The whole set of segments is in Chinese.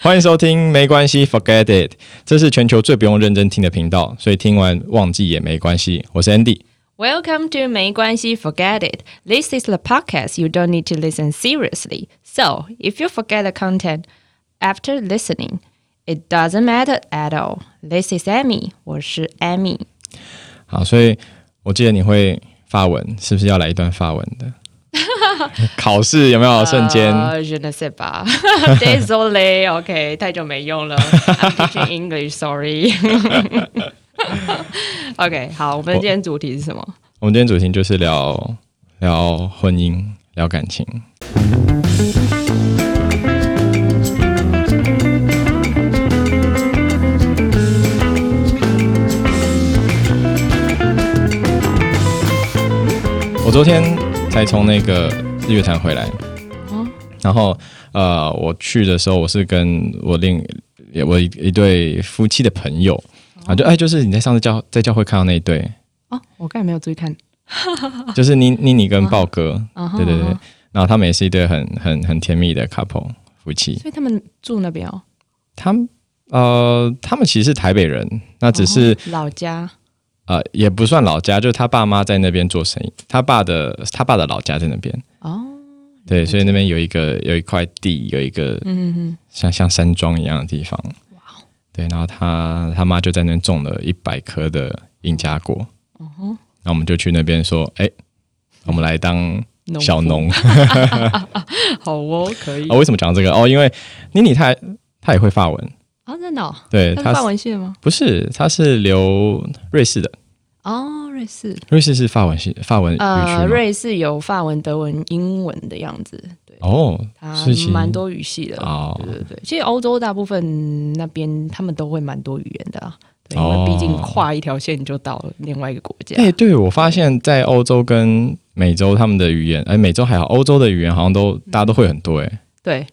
欢迎收听，没关系，Forget it。这是全球最不用认真听的频道，所以听完忘记也没关系。我是 Andy。 Welcome to 没关系 Forget It. This is the podcast you don't need to listen seriously. So, if you forget the content after listening, it doesn't matter at all. This is Amy. 我是 Amy. 好，所以我记得你会发文，是不是要来一段发文的？ 考试有没有瞬间？呃 je ne sais pas. Désolé. OK，太久没用了。I'm teaching English. Sorry. OK，好，我们今天主题是什么？我们今天主题就是聊聊婚姻，聊感情。我昨天才从那个日月潭回来，哦。然后呃，我去的时候，我是跟我另我一一对夫妻的朋友，啊，就哎，就是你在上次教在教会看到那一对，哦，我刚才没有注意看。就是妮妮妮跟豹哥，对对对。然后他们也是一对很很很甜蜜的 couple 夫妻。所以他们住那边哦，他们呃，他们其实是台北人，那只是、哦老家。呃也不算老家，就是他爸妈在那边做生意，他爸的他爸的老家在那边，哦，对，所以那边有一个有一块地，有一个嗯哼像像山庄一样的地方。哇对，然后他他妈就在那边种了一百棵的印加果，嗯哼，那我们就去那边说，哎，我们来当农夫小农。好哦，可以哦，为什么讲这个？哦，因为妮妮她她也会法文，啊，真的、哦，对，她他是法文系的吗？不是，她是留瑞士的，哦，瑞士，瑞士是法文系法文呃，瑞士有法文、德文、英文的样子，对，哦，它蛮多语系的。哦。对对对，其实欧洲大部分那边他们都会蛮多语言的啊，因哦。为毕竟跨一条线就到了另外一个国家。哎、对我发现，在欧洲跟美洲他们的语言，哎，美洲还好，欧洲的语言好像都大家都会很多，哎，对，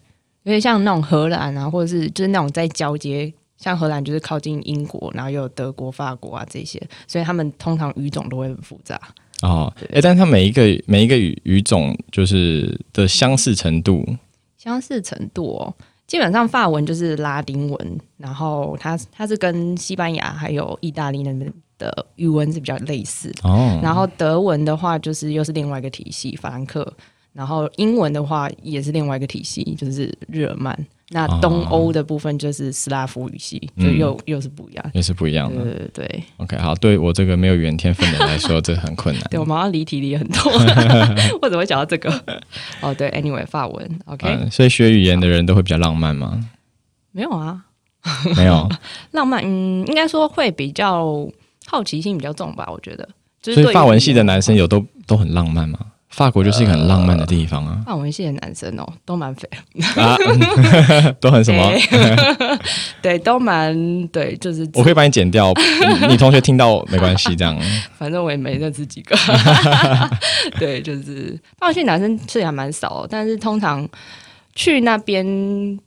因为像那种荷兰啊，或者是就是那种在交接，像荷兰就是靠近英国，然后又有德国、法国啊这些，所以他们通常语种都会很复杂。哦，哎，但是它每一个每一个语语种就是的相似程度，相似程度哦，基本上法文就是拉丁文，然后它它是跟西班牙还有意大利那边的语文是比较类似，哦，然后德文的话就是又是另外一个体系，法兰克，然后英文的话也是另外一个体系，就是日耳曼。那东欧的部分就是斯拉夫语系，就又、又是不一样。也是不一样的。对对对，OK，好，对我这个没有语言天分的人来说，这很困难。对我们好像离题离很多，我怎么会讲到这个？哦，对，anyway，法文，OK，、嗯，所以学语言的人都会比较浪漫吗？没有啊，没有，浪漫，嗯，应该说会比较好奇心比较重吧，我觉得。就是所以法文系的男生有都都很浪漫吗？法国就是一个很浪漫的地方啊，法文系的男生哦，都蛮肥，啊，都很什么？对 对，都蛮对，就是 我可以帮你剪掉，你你同学听到没关系，这样。反正我也没认识几个。对，就是法文系男生是还蛮少的，但是通常去那边，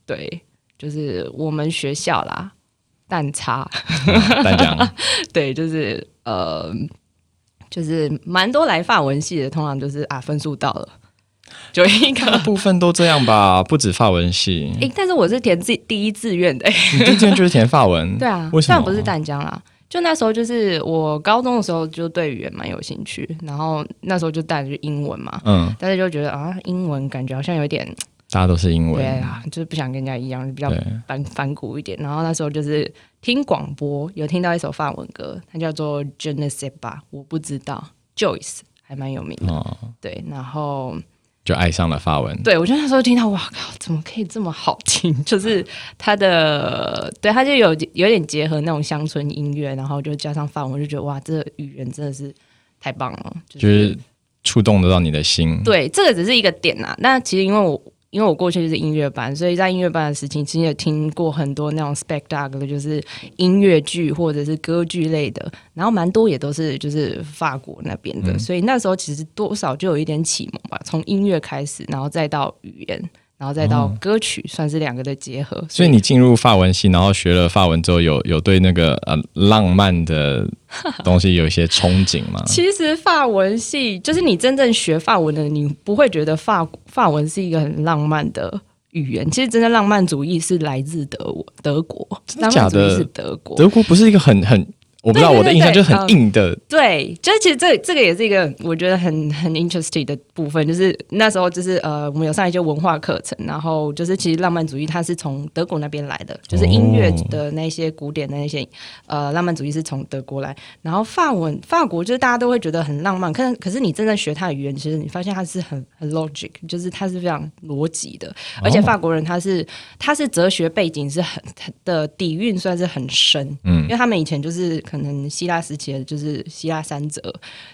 对，就是我们学校啦，蛋差，单讲，对，就是呃，就是蛮多来法文系的，通常就是啊分数到了，就一大个。部分都这样吧，不止法文系，诶、但是我是填自己第一志愿的、你之前就是填法文，对啊，为什么？虽然不是淡江啦，就那时候就是我高中的时候就对语言蛮有兴趣，然后那时候就带着英文嘛，嗯，但是就觉得啊，英文感觉好像有点大家都是英文对，啊，就是不想跟人家一样，比较，反反骨一点。然后那时候就是听广播，有听到一首法文歌，它叫做 Je ne sais pas，我不知道，Joyce 还蛮有名的。哦，对，然后就爱上了法文。对我就那时候听到，哇靠，怎么可以这么好听？就是它的，对，它就有有点结合那种乡村音乐，然后就加上法文，我就觉得哇，这个语言真的是太棒了，就就是触动得到你的心。对，这个只是一个点啊。那其实因为我因为我过去就是音乐班，所以在音乐班的事情，其实也听过很多那种 spectacle，就是音乐剧或者是歌剧类的，然后蛮多也都是就是法国那边的，所以那时候其实多少就有一点启蒙吧，从音乐开始，然后再到语言。然后再到歌曲，算是两个的结合。所以你进入法文系，然后学了法文之后，有有对那个呃浪漫的 东西有一些憧憬吗？其实法文系就是你真正学法文的，你不会觉得法法文是一个很浪漫的语言。其实真的浪漫主义是来自德国，德国真的假浪漫主义的是德国。德国不是一个很很，我不知道我的印象就是很硬的，对，就是其实这这个也是一个我觉得很很 interesting 的部分，就是那时候就是呃，我们有上一些文化课程，然后就是其实浪漫主义它是从德国那边来的，就是音乐的那些古典的那些呃浪漫主义是从德国来，然后法文法国就是大家都会觉得很浪漫，可可是你真正学它的语言，其实你发现它是很很 logic，就是它是非常逻辑的，而且法国人他是他是哲学背景是很的底蕴算是很深，嗯。因为他们以前就是可能希腊时期的，就是希腊三哲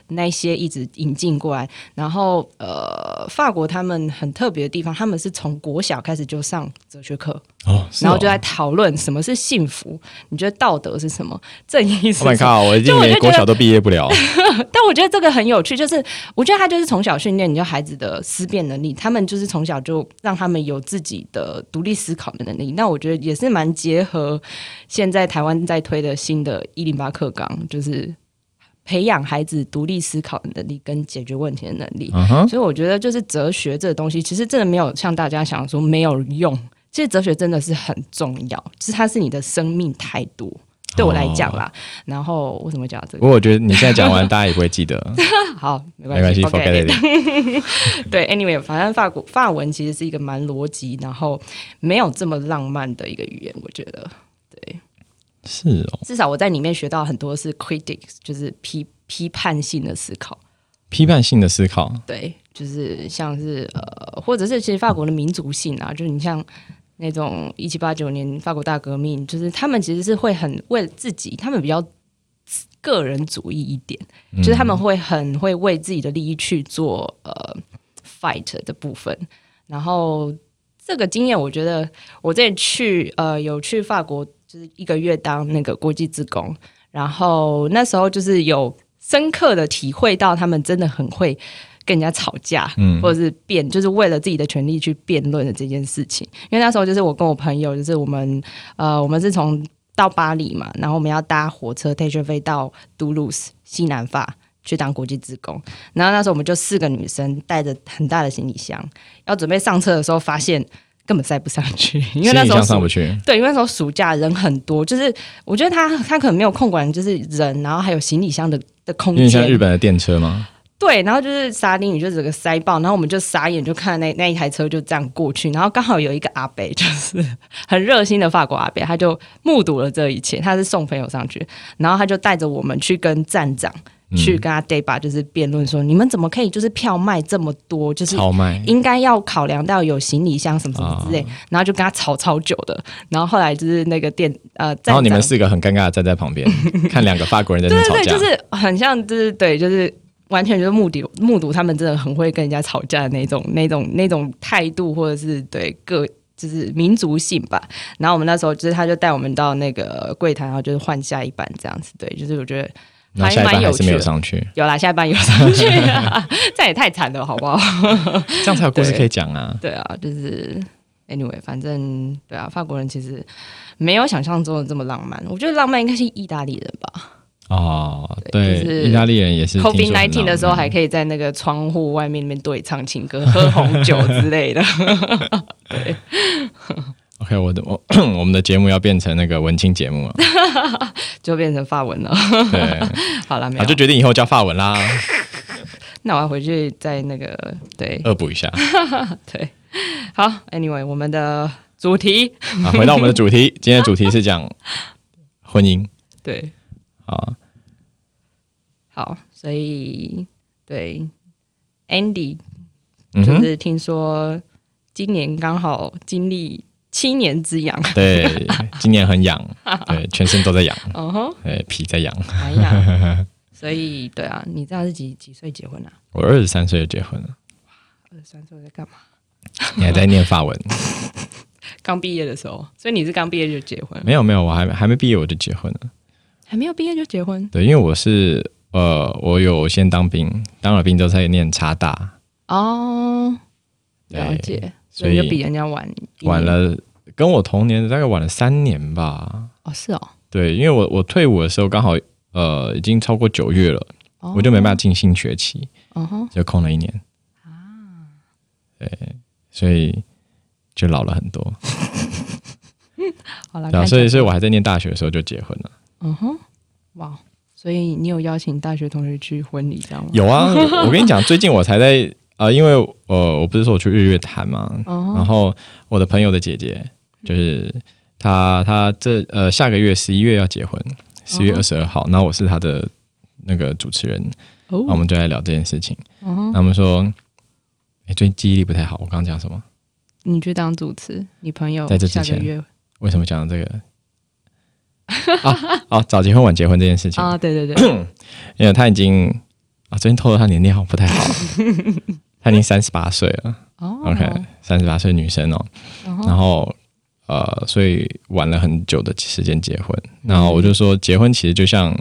那一些一直引进过来，然后呃，法国他们很特别的地方，他们是从国小开始就上哲学课，哦，哦然后就在讨论什么是幸福，你觉得道德是什么，正义是 Oh my。god！我已经连国小都毕业不了。但我觉得这个很有趣，就是我觉得他就是从小训练你就孩子的思辨能力，他们就是从小就让他们有自己的独立思考的能力。那我觉得也是蛮结合现在台湾在推的新的“一零八课纲”，就是培养孩子独立思考的能力跟解决问题的能力。所以我觉得就是哲学这个东西，其实真的没有像大家想说没有用。其实哲学真的是很重要，就是它是你的生命态度。对我来讲啦，然后为什么讲这个？不过我觉得你现在讲完，大家也不会记得，好，没没关系 forget，forget it it。对，anyway，反正法国法文其实是一个蛮逻辑，然后没有这么浪漫的一个语言，我觉得。对，是哦，至少我在里面学到很多是 critics，就是批批判性的思考。批判性的思考，对，就是像是呃，或者是其实法国的民族性啊，就是你像那种一七八九年法国大革命，就是他们其实是会很为自己，他们比较个人主义一点，就是他们会很会为自己的利益去做呃 fight 的部分。然后这个经验，我觉得我之前去呃有去法国，就是一个月当那个国际职工，然后那时候就是有深刻的体会到他们真的很会跟人家吵架，嗯或者是辩，就是为了自己的权利去辩论的这件事情。因为那时候就是我跟我朋友，就是我们呃，我们是从到巴黎嘛，然后我们要搭火车 k e 飞到杜鲁斯西南法。去当国际职工，然后那时候我们就四个女生带着很大的行李箱，要准备上车的时候，发现根本塞不上去，因为那时候上不去，对，因为那时候暑假人很多，就是我觉得他他可能没有空管，就是人，然后还有行李箱的的空有点像日。本的电车吗？对，然后就是沙丁鱼就整个塞爆，然后我们就傻眼，就看那那一台车就这样过去，然后刚好有一个阿北，就是 很热心的法国阿北，他就目睹了这一切，他是送朋友上去，然后他就带着我们去跟站长。去跟他 d e b a 就是辩论说，你们怎么可以就是票卖这么多，就是，应该要考量到有行李箱什么什么之类，然后就跟他吵超久的，然后后来就是那个店呃，然后你们四个很尴尬的站在旁边，看两个法国人在那对对就是很像，就是对，就是完全就是目睹目睹他们真的很会跟人家吵架的那种那种那种态度，或者是对各就是民族性吧。然后我们那时候就是他就带我们到那个柜台，然后就是换下一班这样子，对，就是我觉得。然后下一班还是没有上去，有啦，下一班有上去、啊，这也太惨了，好不好？这样才有故事可以讲啊。对啊，就是 anyway，反正对啊，法国人其实没有想象中的这么浪漫。我觉得浪漫应该是意大利人吧。哦，对对，就是意大利人也是 COVID nineteen 的时候，还可以在那个窗户外面那边对唱情歌、喝红酒之类的。OK，我的我 我们的节目要变成那个文青节目了，就变成法文了。对，好了，没啊，有就，决定以后叫法文啦，那我要回去再那个对。恶补一下。对。好，Anyway，我们的主题。啊，回到我们的主题，今天的主题是讲婚姻。对。啊，好，所以对。Andy 就是听说今年刚好经历七年之痒，对，今年很痒，对，全身都在痒，嗯哼，对，皮在痒。哎呀，所以对啊，你知道是几几岁结婚啊？我二十三岁就结婚了，二十三岁在干嘛？你还在念法文？刚毕业的时候，所以你是刚毕业就结婚，没有没有，我还还没毕业我就结婚了。还没有毕业就结婚对，因为我是呃，我有先当兵，当了兵之后才念茶大，哦，了解，所以就比人家晚晚了跟我同年的大概晚了三年吧。哦，是哦，对，因为我我退伍的时候刚好呃已经超过九月了，哦我就没办法进新学期，嗯哼，就空了一年。啊，对，所以就老了很多。好了，所以所以我还在念大学的时候就结婚了。嗯哼，哇，所以你有邀请大学同学去婚礼，这样吗？有啊，我跟你讲，最近我才在呃，因为呃，我不是说我去日月潭嘛，哦然后我的朋友的姐姐就是她，她这呃下个月十一月要结婚，十月哦二十二号，然后我是她的那个主持人，那我哦，们就在聊这件事情。他们说，哎，最近记忆力不太好，我刚刚讲什么？你去当主持，你朋友在这之前为什么讲这个？啊啊，早结婚晚结婚这件事情，啊，对对对，因为他已经啊，最近透露他年龄好像不太好，他已经三十八岁了。哦。OK，三十八岁女生哦，然后呃，所以晚了很久的时间结婚。然后我就说，结婚其实就像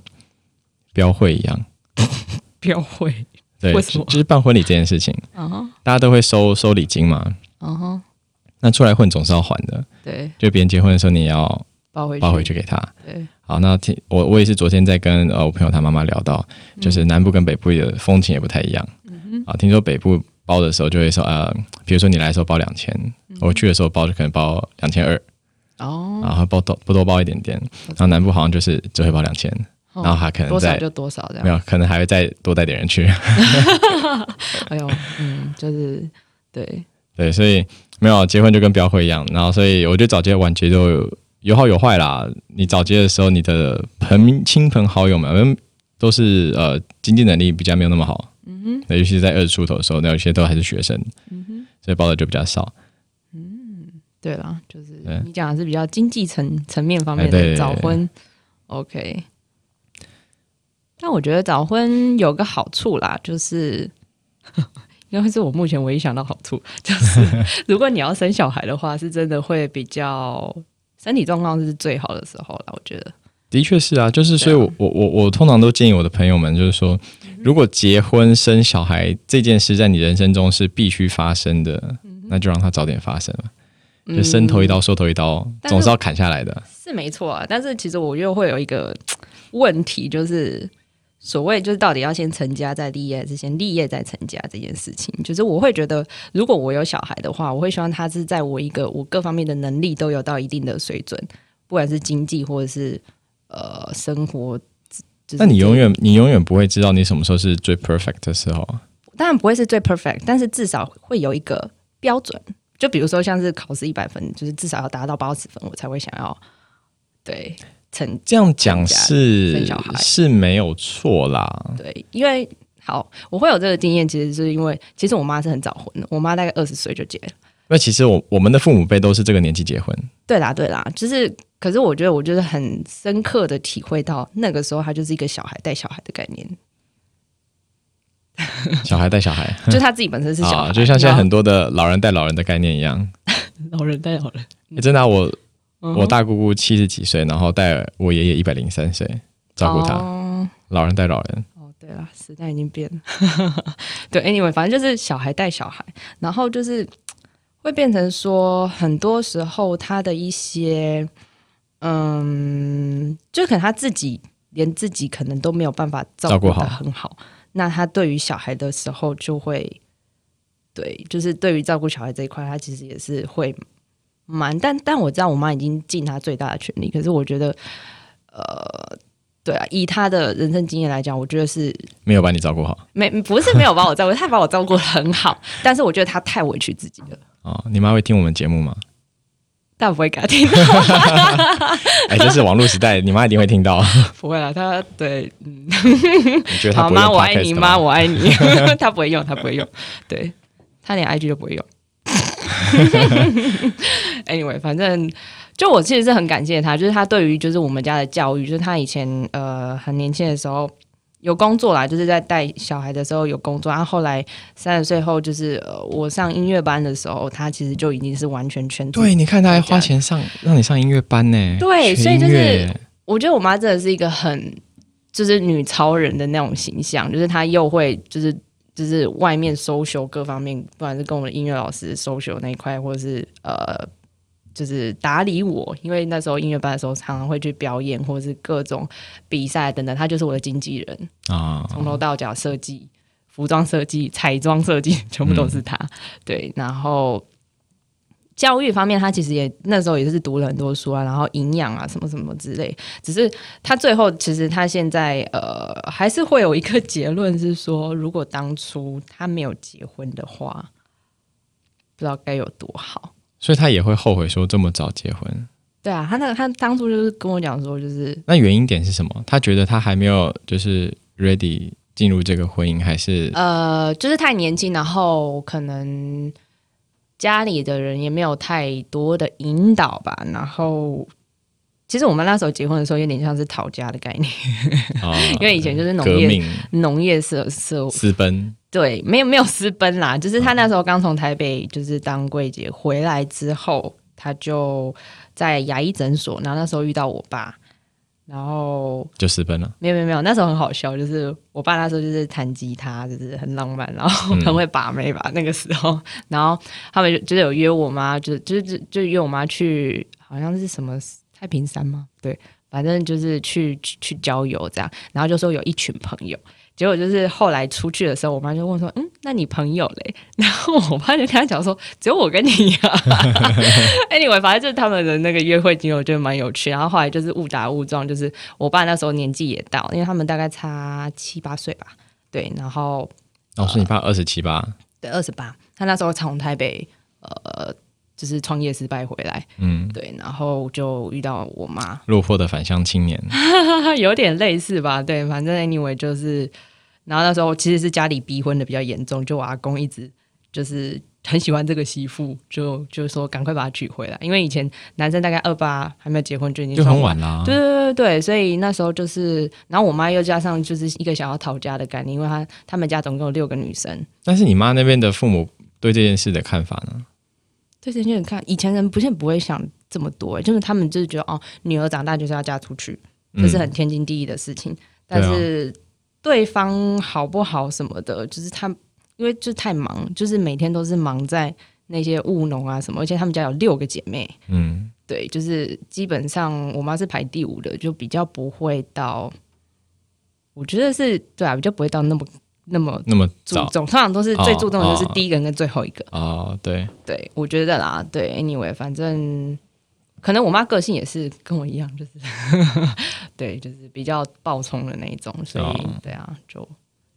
标会一样，标会，对，就就是办婚礼这件事情，大家都会收收礼金嘛，嗯哼，那出来混总是要还的，对，就别人结婚的时候你也要包回去，包回去给他。对，好，那听我我也是昨天在跟呃我朋友他妈妈聊到，就是南部跟北部的风情也不太一样。啊，听说北部包的时候就会说呃，比如说你来的时候包两千，我去的时候包就可能包两千二，哦，然后包多不多包一点点，然后南部好像就是只会包两千，然后还可能多少就多少这样，没有，可能还会再多带点人去。哎呦，嗯，就是对，对，所以没有结婚就跟标会一样，然后所以我觉得早结晚结就有有好有坏啦。你早结的时候，你的朋亲朋好友们嗯都是呃经济能力比较没有那么好，嗯哼，那尤其是在二十出头的时候，那有些都还是学生，嗯哼，所以报的就比较少。嗯对啦，就是你讲的是比较经济层层面方面的早婚，OK。但我觉得早婚有个好处啦，就是 应该是我目前唯一想到好处，就是 如果你要生小孩的话，是真的会比较身体状况是最好的时候了。我觉得，的确是啊，就是所以我，我我我通常都建议我的朋友们，就是说，如果结婚生小孩这件事在你人生中是必须发生的，那就让它早点发生吧。就伸头一刀，收头一刀，总是要砍下来的。是没错啊，但是其实我又会有一个 问题，就是所谓就是到底要先成家再立业，还是先立业再成家这件事情，就是我会觉得，如果我有小孩的话，我会希望他是在我一个我各方面的能力都有到一定的水准，不管是经济或者是呃生活。就是那你永远你永远不会知道你什么时候是最 perfect 的时候啊。当然不会是最 perfect，但是至少会有一个标准。就比如说像是考试一百分，就是至少要达到八十分，我才会想要对成这样讲是是没有错啦。对，因为好，我会有这个经验，其实是因为其实我妈是很早婚的，我妈大概二十岁就结了。因为其实我我们的父母辈都是这个年纪结婚，对啦，对啦，就是，可是我觉得，我就是很深刻的体会到，那个时候他就是一个小孩带小孩的概念，小孩带小孩就他自己本身是小孩，啊，就像现在很多的老人带老人的概念一样。老人带老人，诶真的啊、我嗯我大姑姑七十几岁，然后带我爷爷一百零三岁，照顾他，哦老人带老人。哦，对了，时代已经变了。对，anyway，反正就是小孩带小孩，然后就是会变成说，很多时候他的一些，嗯，就可能他自己连自己可能都没有办法照顾好的很好，那他对于小孩的时候就会，对，就是对于照顾小孩这一块，他其实也是会蛮，但但我知道我妈已经尽她最大的全力，可是我觉得，呃。对啊，以她的人生经验来讲，我觉得是 没有把你照顾好没不是没有把我照顾，她把我照顾得很好，但是我觉得她太委屈自己了，哦。你妈会听我们节目吗？但不会给他听到，哎，这是网络时代，你妈一定会听到。不会啦，他对，嗯，你觉得她好妈我爱你，妈我爱你，他不会用，他不会用，对他连 IG 都不会用。anyway，反正就我其实是很感谢他，就是他对于就是我们家的教育，就是他以前呃很年轻的时候。有工作啦，就是在带小孩的时候有工作，然后后来三十岁后，就是呃我上音乐班的时候，他其实就已经是完全全职对，你看他还花钱上让你上音乐班呢。对所以就是我觉得我妈真的是一个很就是女超人的那种形象，就是她又会就是就是外面 social 各方面，不管是跟我们的音乐老师 social 那一块，或者是呃就是打理我，因为那时候音乐班的时候常常会去表演或者是各种比赛等等，他就是我的经纪人，啊，从头到脚设计。服装设计、彩妆设计，全部都是他。对，然后教育方面，他其实也那时候也是读了很多书啊，然后营养啊什么什么之类。只是他最后其实他现在呃还是会有一个结论是说，如果当初他没有结婚的话，不知道该有多好。所以他也会后悔说这么早结婚。对啊，他那个他当初就是跟我讲说，就是那原因点是什么？他觉得他还没有就是 ready 进入这个婚姻，还是呃，就是太年轻，然后可能家里的人也没有太多的引导吧。然后其实我们那时候结婚的时候，有点像是讨家的概念，啊 因为以前就是农业农业社社私奔？对，没有没有私奔啦，就是他那时候刚从台北就是当柜姐回来之后，他就在牙医诊所，然后那时候遇到我爸，然后就私奔了。没有没有没有，那时候很好笑，就是我爸那时候就是弹吉他，就是很浪漫，然后嗯很会把妹吧、那个时候，然后他们就就是有约我妈，就就是就就约我妈去，好像是什么太平山吗？对，反正就是去去去郊游这样，然后就说有一群朋友。结果就是后来出去的时候，我妈就问说：“嗯，那你朋友嘞？” 然后我爸就跟他讲说：“只有我跟你呀、anyway，反正就是他们的那个约会经历，我觉得蛮有趣。然后后来就是误打误撞，就是我爸那时候年纪也到，因为他们大概差七八岁吧，对，然后哦，是你爸二十七八，对二十八，他那时候从台北呃就是创业失败回来，嗯，对，然后就遇到我妈，落魄的返乡青年。有点类似吧，对，反正 anyway 就是，然后那时候其实是家里逼婚的比较严重，就我阿公一直就是很喜欢这个媳妇，就就说赶快把她娶回来，因为以前男生大概二八还没有结婚就已经就很晚啦。对对对对，所以那时候就是，然后我妈又加上就是一个想要讨家的概念，因为她他们家总共有六个女生。但是你妈那边的父母对这件事的看法呢？对这些人看，以前人不是不会想这么多，就是他们就是觉得哦，女儿长大就是要嫁出去，这是很天经地义的事情。但是对方好不好什么的，就是他因为就太忙，就是每天都是忙在那些务农啊什么，而且他们家有六个姐妹，嗯，对，就是基本上我妈是排第五的，就比较不会到，我觉得是对啊，比较不会到那么那么那么早注重，通常都是最注重的就是哦第一个跟最后一个。哦，对，对，我觉得啦，对，anyway，反正可能我妈个性也是跟我一样，就是 对，就是比较暴冲的那一种，所以、哦对啊，就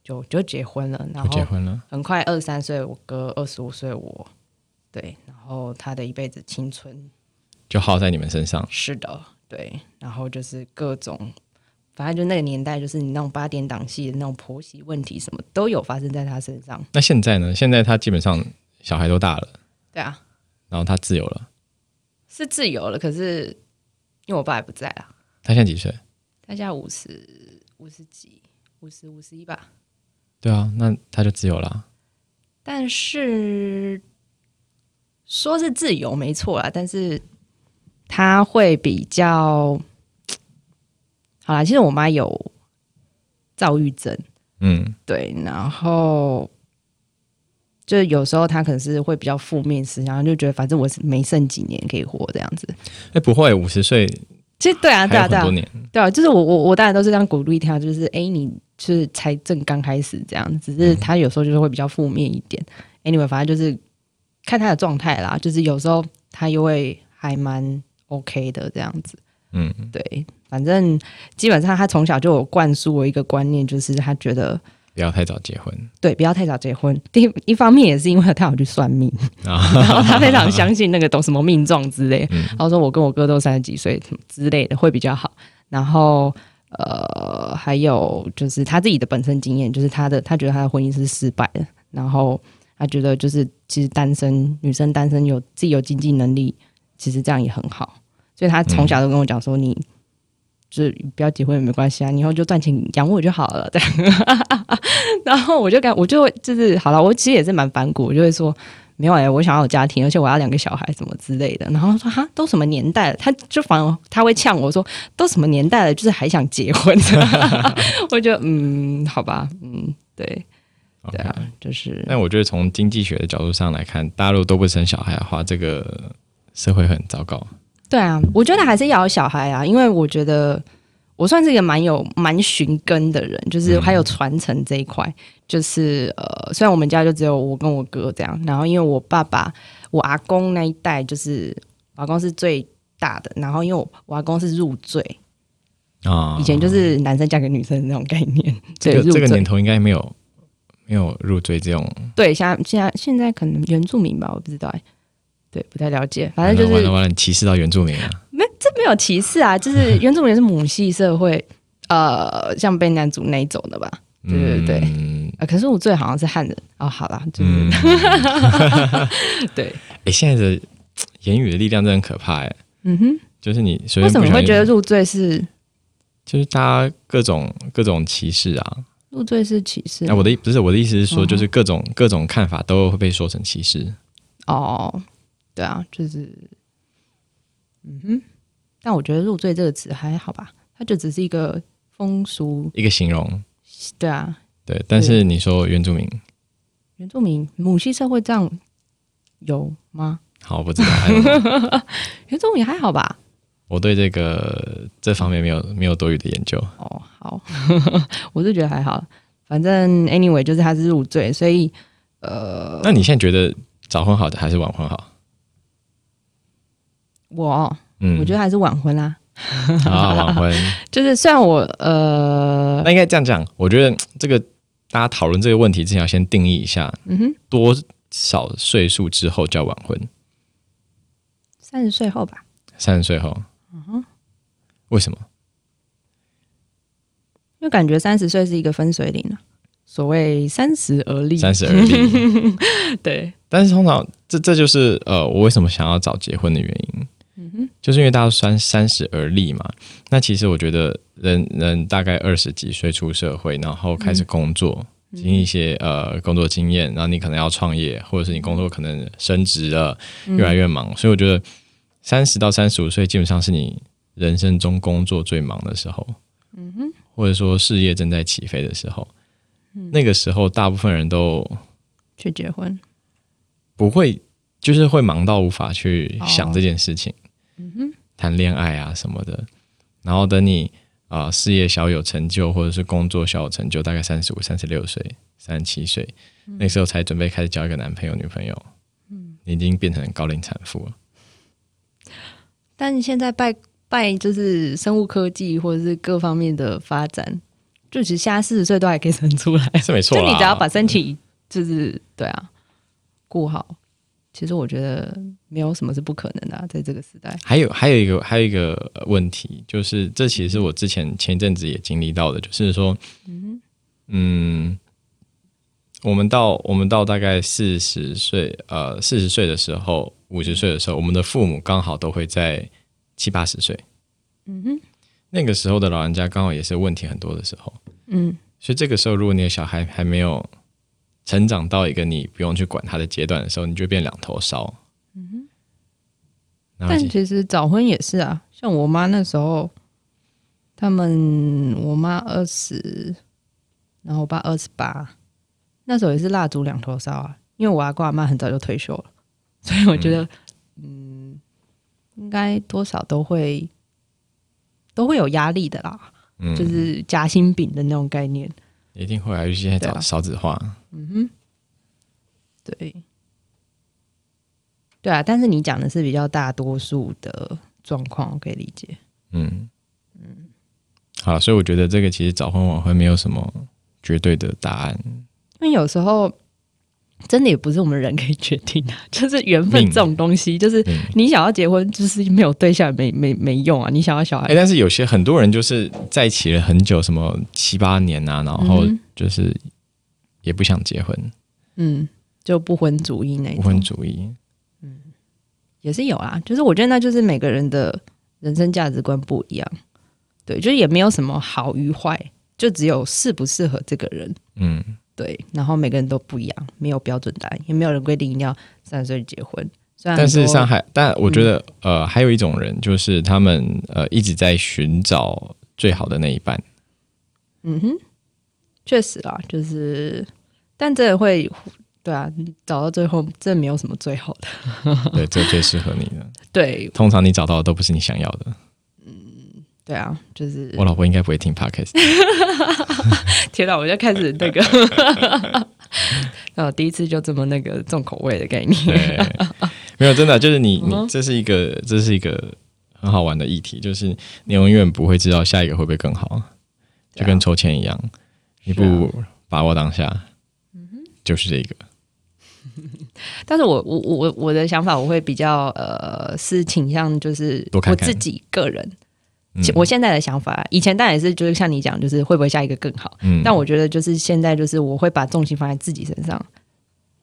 就就结婚了，然后结婚了。很快二十三岁，我哥二十五岁，我对，然后他的一辈子青春就耗在你们身上。是的，对，然后就是各种，反正就那个年代，就是你那种八点档戏的那种婆媳问题，什么都有发生在他身上。那现在呢？现在他基本上小孩都大了，对啊，然后他自由了。是自由了，可是因为我爸也不在啊，他现在几岁？他现在五十五十几，五十五十一吧。对啊，那他就自由了啊。但是说是自由没错啦，但是他会比较好啦。其实我妈有躁郁症。嗯，对，然后就有时候她可能是会比较负面思想，就觉得反正我是没剩几年可以活这样子。哎，不会，五十岁其实对啊，对啊，对啊还有很多，年。对啊，就是我我我当然都是这样鼓励他，就是哎，诶你就是才正刚开始这样，只是他有时候就是会比较负面一点。anyway，反正就是看他的状态啦，就是有时候他又会还蛮 OK 的这样子。嗯，对，反正基本上他从小就有灌输我一个观念，就是他觉得不要太早结婚对，不要太早结婚。第一一方面也是因为他有去算命，啊。然后他非常相信那个懂什么命状之类，嗯然后说我跟我哥都三十几岁什么之类的会比较好。然后呃，还有就是他自己的本身经验，就是他的他觉得他的婚姻是失败的，然后他觉得就是其实单身女生单身有自己有经济能力，其实这样也很好。所以他从小都跟我讲说，你就是不要结婚也没关系啊，你以后就赚钱养我就好了。这样，然后我就感我就会就是好了，我其实也是蛮反骨，我就会说。没有哎、我想要有家庭，而且我要两个小孩什么之类的。然后他说哈，都什么年代了？他就反而他会呛我说，都什么年代了，就是还想结婚。我觉得嗯，好吧，嗯，对对啊，就是但我觉得从经济学的角度上来看，大陆都不生小孩的话，这个社会很糟糕。对啊，我觉得还是要有小孩啊，因为我觉得我算是一个蛮有蛮寻根的人，就是还有传承这一块。就是呃，虽然我们家就只有我跟我哥这样，然后因为我爸爸，我我阿公那一代，就是我阿公是最大的，然后因为我我阿公是入赘，啊，以前就是男生嫁给女生的那种概念，对，这个这个年头应该没有没有入赘这种，对，现在现在现在可能原住民吧，我不知道哎，对，不太了解，反正就是完了完了，你歧视到原住民啊！这没有歧视啊，就是 原住民是母系社会，呃，像被男主那一种的吧，对对对。嗯啊，可是我最好像是汉人。哦，好啦，就是、嗯，对，哎，现在的言语的力量真的很可怕哎，嗯哼，就是你随为什么会觉得入罪是？就是大家各种各种歧视啊？入罪是歧视？那、我的意不是我的意思是说，嗯就是各种各种看法都会被说成歧视。哦，对啊，就是，嗯哼，但我觉得“入赘”这个词还好吧，它就只是一个风俗，一个形容，对啊，对。但是你说原住民，原住民母系社会这样有吗？好，我不知道 原住民还好吧？我对这个这方面没有没有多余的研究。哦，好，我是觉得还好，反正 anyway 就是他是入赘，所以呃，那你现在觉得早婚好的还是晚婚好？我嗯，我觉得还是晚婚啦，啊，晚婚。就是虽然我呃那应该这样讲，我觉得这个大家讨论这个问题之前要先定义一下，嗯哼多少岁数之后叫晚婚？三十岁后吧，三十岁后。嗯哼为什么？因为感觉三十岁是一个分水岭啊，所谓三十而立，三十而立。对，但是通常这这就是呃，我为什么想要早结婚的原因。就是因为大家都三三十而立嘛。那其实我觉得人人大概二十几岁出社会，然后开始工作，经历一些呃工作经验，然后你可能要创业，或者是你工作可能升职了，越来越忙。所以我觉得三十到三十五岁基本上是你人生中工作最忙的时候，嗯哼，或者说事业正在起飞的时候。那个时候，大部分人都去结婚，不会，就是会忙到无法去想哦这件事情，谈恋爱啊什么的。然后等你啊、呃事业小有成就，或者是工作小有成就，大概三十五、三十六岁、三十七岁，那时候才准备开始交一个男朋友、女朋友。你已经变成高龄产妇了。但你现在拜拜就是生物科技或者是各方面的发展，就其实现在四十岁都还可以生出来，是没错，就你只要把身体就是对啊顾好，其实我觉得没有什么是不可能的、啊，在这个时代。还有还有一个还有一个呃问题，就是这其实是我之前前一阵子也经历到的，就是说，嗯，我们到我们到大概四十岁，呃，四十岁的时候，五十岁的时候，我们的父母刚好都会在七八十岁，嗯哼，那个时候的老人家刚好也是问题很多的时候，嗯，所以这个时候，如果你的小孩还没有成长到一个你不用去管他的阶段的时候，你就变两头烧。嗯哼，但其实早婚也是啊，像我妈那时候，他们我妈二十，然后我爸二十八，那时候也是蜡烛两头烧啊，因为我阿公阿妈很早就退休了，所以我觉得，嗯，应该多少都会都会有压力的啦，嗯。就是夹心饼的那种概念，一定会啊，尤其现在对啊。少少子化，嗯哼。对，对啊，但是你讲的是比较大多数的状况，我可以理解。嗯。嗯，好，所以我觉得这个其实早婚晚婚没有什么绝对的答案，因为有时候真的也不是我们人可以决定的，就是缘分这种东西，就是嗯。你想要结婚，就是没有对象没没没用啊。你想要小哎、孩，但是有些很多人就是在一起了很久，什么七八年啊，然后嗯就是也不想结婚，嗯，就不婚主义那不婚主义，嗯。也是有啊。就是我觉得那就是每个人的人生价值观不一样，对，就是也没有什么好与坏，就只有适不适合这个人。嗯，对，然后每个人都不一样，没有标准答案，也没有人规定一定要三十岁结婚。虽然但是上海，但我觉得、呃，还有一种人就是他们呃一直在寻找最好的那一半，嗯哼，确实啦，就是，但这个会，对啊，你找到最后，这没有什么最好的。对，这最适合你的。对，通常你找到的都不是你想要的。对啊，就是我老婆应该不会听 podcast，天哪，我就开始那个，呃，第一次就这么那个重口味的概念。没有，真的就是你，你这是一个，这是一个很好玩的议题，就是你永远不会知道下一个会不会更好，就跟抽签一样，你不把握当下，就是这个。但是我我我我的想法，我会比较呃是倾向就是我自己个人，我现在的想法，以前当然也是就是像你讲，就是会不会下一个更好，嗯。但我觉得就是现在就是我会把重心放在自己身上，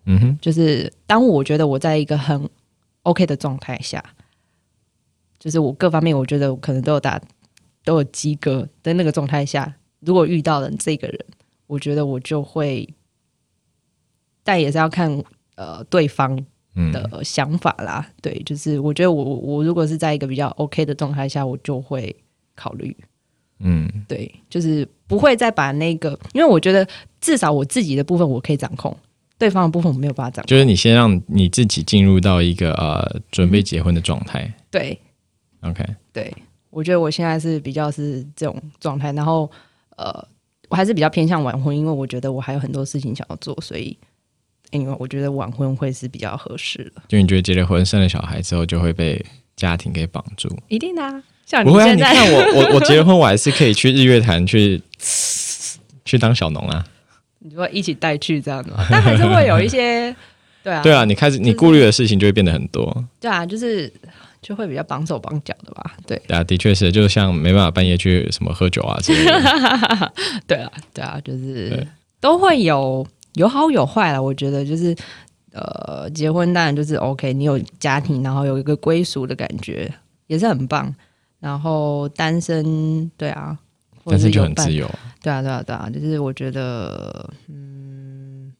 嗯哼，就是当我觉得我在一个很 OK 的状态下，就是我各方面我觉得我可能都有打都有及格的那个状态下，如果遇到了这个人，我觉得我就会，但也是要看呃对方嗯。的想法啦。对，就是我觉得我我如果是在一个比较 OK 的状态下，我就会考虑。嗯对，就是不会再把那个，因为我觉得至少我自己的部分我可以掌控，对方的部分我没有办法掌控。就是你先让你自己进入到一个呃准备结婚的状态。对 OK，对，我觉得我现在是比较是这种状态，然后呃，我还是比较偏向晚婚，因为我觉得我还有很多事情想要做，所以因为我觉得晚婚会是比较合适的。就你觉得结了婚、生了小孩之后，就会被家庭给绑住？一定的、啊，像不会啊！现在，你看我，我我 结了婚，我还是可以去日月潭去去当小农啊。你就会一起带去这样子嘛，但还是会有一些，对啊，对啊，你开始你顾虑的事情就会变得很多。对啊，就是就会比较绑手绑脚的吧，对。对啊，的确是，就像没办法半夜去什么喝酒啊之类的。对啊，对啊，就是都会有有好有坏啦。我觉得就是呃，结婚当然就是 OK，你有家庭，然后有一个归属的感觉，也是很棒。然后单身，对啊，或者但是就很自由。对啊，对啊，对啊，就是我觉得，嗯，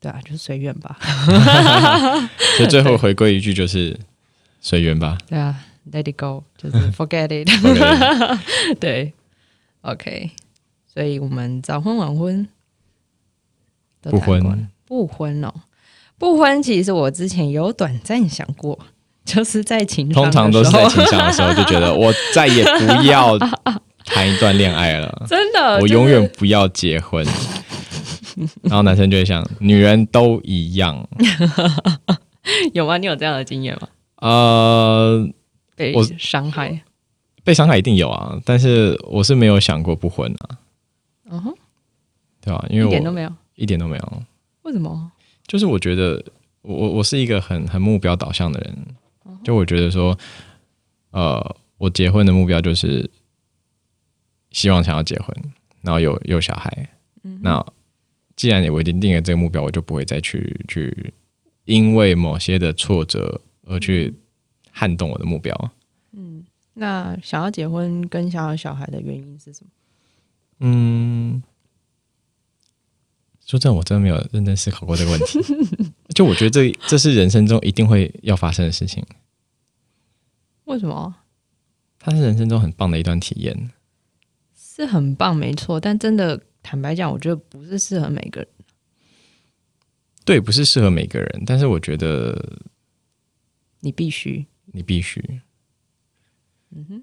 对啊，就是随缘吧。所以最后回归一句就是随缘吧。对啊，Let it go，就是 forget it。对，OK，所以我们早婚晚婚不婚，不婚哦，不婚其实我之前有短暂想过，就是在情商通常都是在情商的时候就觉得 我再也不要谈一段恋爱了，真的，我永远不要结婚。然后男生就会想，女人都一样。有吗？你有这样的经验吗？呃，被我伤害？被伤害一定有啊，但是我是没有想过不婚啊，嗯哼，对吧？因为我一点都没有。一点都没有，为什么？就是我觉得我我我是一个很很目标导向的人，嗯就我觉得说，呃，我结婚的目标就是希望想要结婚，然后有有小孩。嗯那既然我已经定了这个目标，我就不会再去去因为某些的挫折而去撼动我的目标。嗯那想要结婚跟想要小孩的原因是什么？嗯，说真的，我真的没有认真思考过这个问题。就我觉得这这是人生中一定会要发生的事情，为什么？它是人生中很棒的一段体验。是很棒，没错，但真的坦白讲，我觉得不是适合每个人。对，不是适合每个人，但是我觉得你必须，你必须。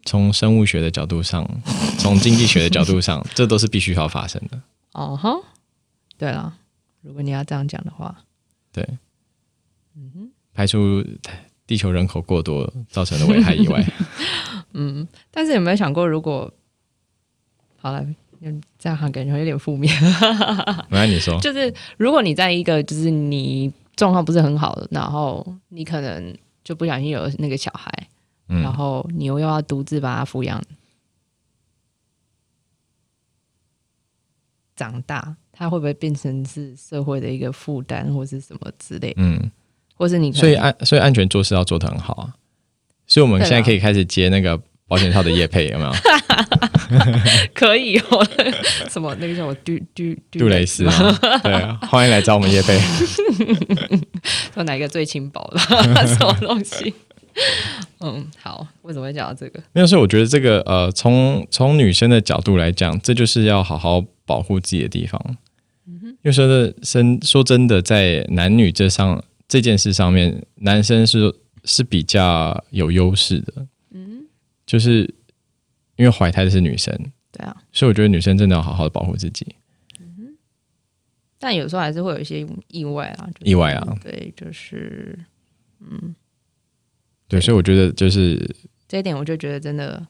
从生物学的角度上，从经济学的角度上，这都是必须要发生的。哦哈，对了，如果你要这样讲的话，对，嗯哼排除地球人口过多造成的危害以外，嗯但是有没有想过，如果好了，嗯这样好像感觉有点负面。没关系，你说，就是如果你在一个就是你状况不是很好的，然后你可能就不小心有了那个小孩，然嗯，后你又要独自把他抚养长大，他会不会变成是社会的一个负担，或是什么之类的？嗯，或是你所以安所以安全做事要做得很好啊。所以我们现在可以开始接那个保险套的业配，有没有？可以哦，什么那个叫我杜杜杜蕾斯吗？对啊，欢迎来找我们业配。说哪一个最轻薄的什么东西？嗯，好，为什么会讲到这个？没有，所以我觉得这个呃，从从女生的角度来讲，这就是要好好保护自己的地方。因为说的生说真的，在男女这上这件事上面，男生是是比较有优势的。嗯，就是因为怀胎的是女生，对啊，所以我觉得女生真的要好好的保护自己。嗯但有时候还是会有一些意外啊，就是意外啊，对，就是嗯对，所以我觉得就是这一点我就觉得真的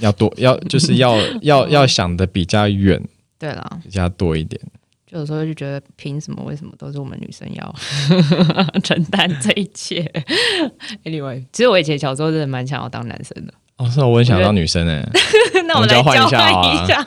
要多要就是要要 要想的比较远，对了，比较多一点。就有时候就觉得凭什么为什么都是我们女生要 承担这一切？Anyway，其实我以前小时候真的蛮想要当男生的。哦，是啊，我很想当女生哎、那我们交换一下好了换一下。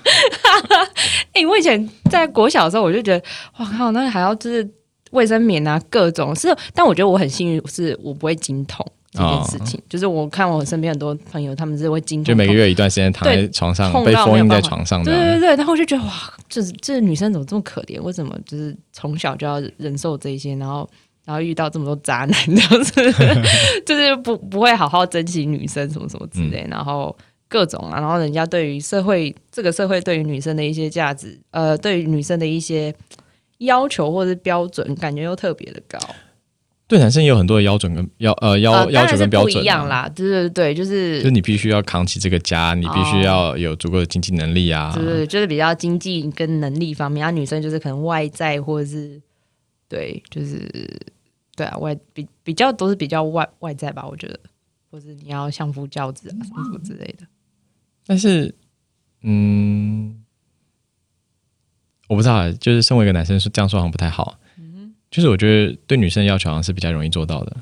哎、我以前在国小的时候，我就觉得，哇靠，那还要就是卫生棉啊，各种是，但我觉得我很幸运，是我不会经痛这件事情。就是我看我身边很多朋友，他们是会经常，就每个月一段时间躺在床上被封印在床上的。对对对，然后我就觉得哇，就是这女生怎么这么可怜？为什么就是从小就要忍受这些，然后然后遇到这么多渣男，这样子，就是不不会好好珍惜女生什么什么之类，然后各种啊，然后人家对于社会这个社会对于女生的一些价值，呃，对于女生的一些要求或者是标准，感觉又特别的高。对男生也有很多的标准跟要呃要、呃，要求跟标准、啊、一样啦，对对对，就是就是你必须要扛起这个家，你必须要有足够的经济能力啊。就是就是比较经济跟能力方面，啊，女生就是可能外在或者是对，就是对啊，外比比较都是比较外外在吧，我觉得，或是你要相夫教子啊，什么什么之类的。但是，嗯，我不知道啊，就是身为一个男生说这样说好像不太好。就是我觉得对女生的要求好像是比较容易做到的，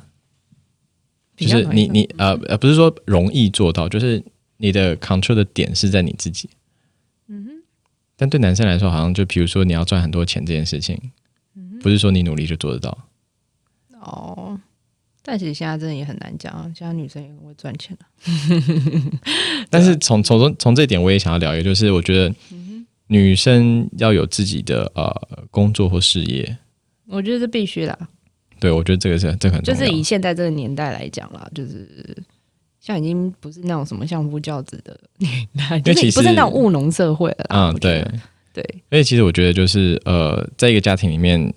就是你你呃呃不是说容易做到，就是你的 control 的点是在你自己。嗯哼。但对男生来说，好像就比如说你要赚很多钱这件事情，不是说你努力就做得到。哦，但其实现在真的也很难讲，现在女生也很会赚钱了。但是从从从从这一点，我也想要聊一个，就是我觉得女生要有自己的呃工作或事业。我觉得这必须啦，对，我觉得这个是这个很。就是以现在这个年代来讲啦，就是现在已经不是那种什么相夫教子的年代，就是不是那种务农社会了啦。嗯，对，对，所以其实我觉得就是呃，在一个家庭里面，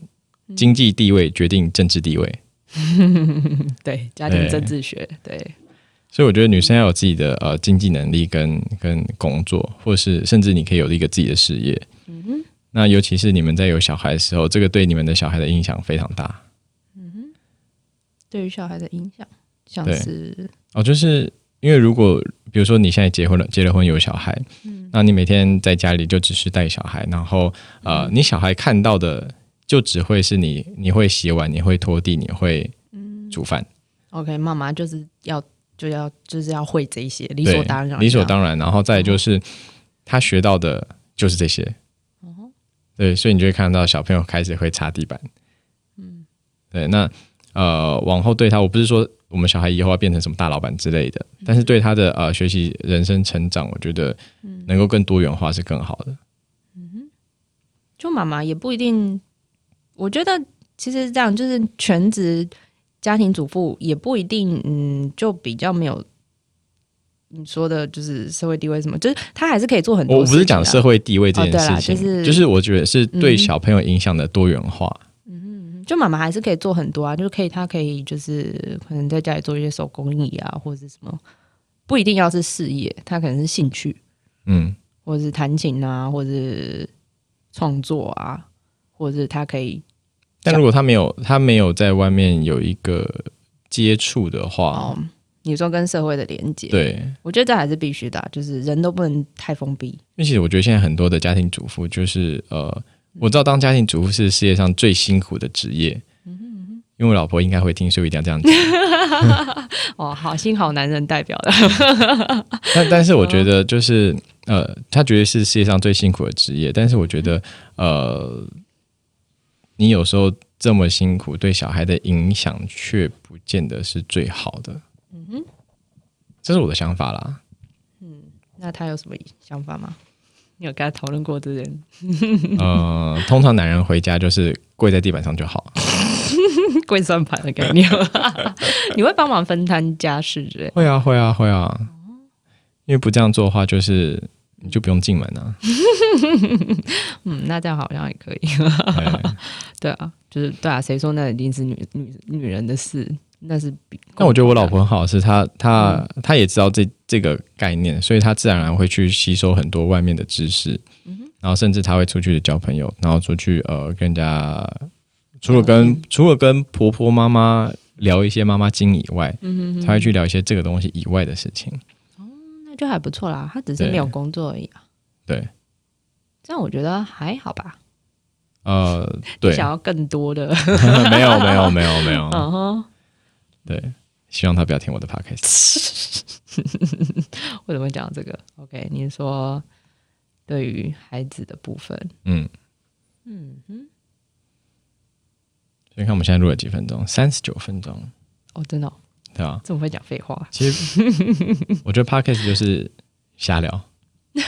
经济地位决定政治地位，对，家庭政治学，对，所以我觉得女生要有自己的呃经济能力跟跟工作，或是甚至你可以有一个自己的事业。嗯哼。那尤其是你们在有小孩的时候，这个对你们的小孩的影响非常大。嗯哼对于小孩的影响，像是哦，就是因为如果比如说你现在结婚了，结了婚有小孩，那你每天在家里就只是带小孩，然后呃，你小孩看到的就只会是你，你会洗碗，你会拖地，你会煮饭，OK，妈妈就是要就要就是要会这一些，理所当然，理所当然。然后再就是他学到的就是这些，对，所以你就会看到小朋友开始会擦地板，嗯，对，那呃，往后对他，我不是说我们小孩以后要变成什么大老板之类的，但是对他的呃学习人生成长，我觉得能够更多元化是更好的。嗯哼。就妈妈也不一定，我觉得其实这样就是全职家庭主妇也不一定，嗯，就比较没有你说的，就是社会地位什么，就是他还是可以做很多、啊我不是讲社。会地位这件事情，就是我觉得是对嗯小朋友影响的多元化。嗯就妈妈还是可以做很多啊，就是可以，她可以就是可能在家里做一些手工艺啊，或者是什么，不一定要是事业，她可能是兴趣，嗯，或者是弹琴啊，或者是创作啊，或者是她可以但如果他没有他没有在外面有一个接触的话，哦，你说跟社会的连接，对，我觉得这还是必须的啊、就是人都不能太封闭。因为其实我觉得现在很多的家庭主妇，就是呃，我知道当家庭主妇是世界上最辛苦的职业。因为我老婆应该会听，所以我一定要这样讲。哦，好心好男人代表的，但但是我觉得就是呃，他绝对是世界上最辛苦的职业。但是我觉得呃，你有时候这么辛苦，对小孩的影响却不见得是最好的。这是我的想法啦。嗯那他有什么想法吗？你有跟他讨论过这件？呃，通常男人回家就是跪在地板上就好。跪算盘的概念，你会帮忙分摊家事之类？会啊，会啊，会啊。因为不这样做的话，就是你就不用进门啊。嗯，那这样好像也可以。对对啊，就是对啊，谁说那一定是女女女人的事？那是比。但我觉得我老婆很好，是她她她也知道这这个概念，所以她自然而然会去吸收很多外面的知识，然后甚至她会出去交朋友，然后出去呃跟人家除了跟除了跟婆婆妈妈聊一些妈妈经以外，嗯，她会去聊一些这个东西以外的事情。哦那就还不错啦。她只是没有工作而已啊。对，这样我觉得还好吧。呃，对，想要更多的，没有没有没有没有。嗯哼，对，希望他不要听我的 podcast。为什么讲这个？OK，你说对于孩子的部分，嗯嗯哼。所以看我们现在录了几分钟，三十九分钟。哦，真的，对啊，这么会讲废话。其实 我觉得 podcast 就是瞎聊。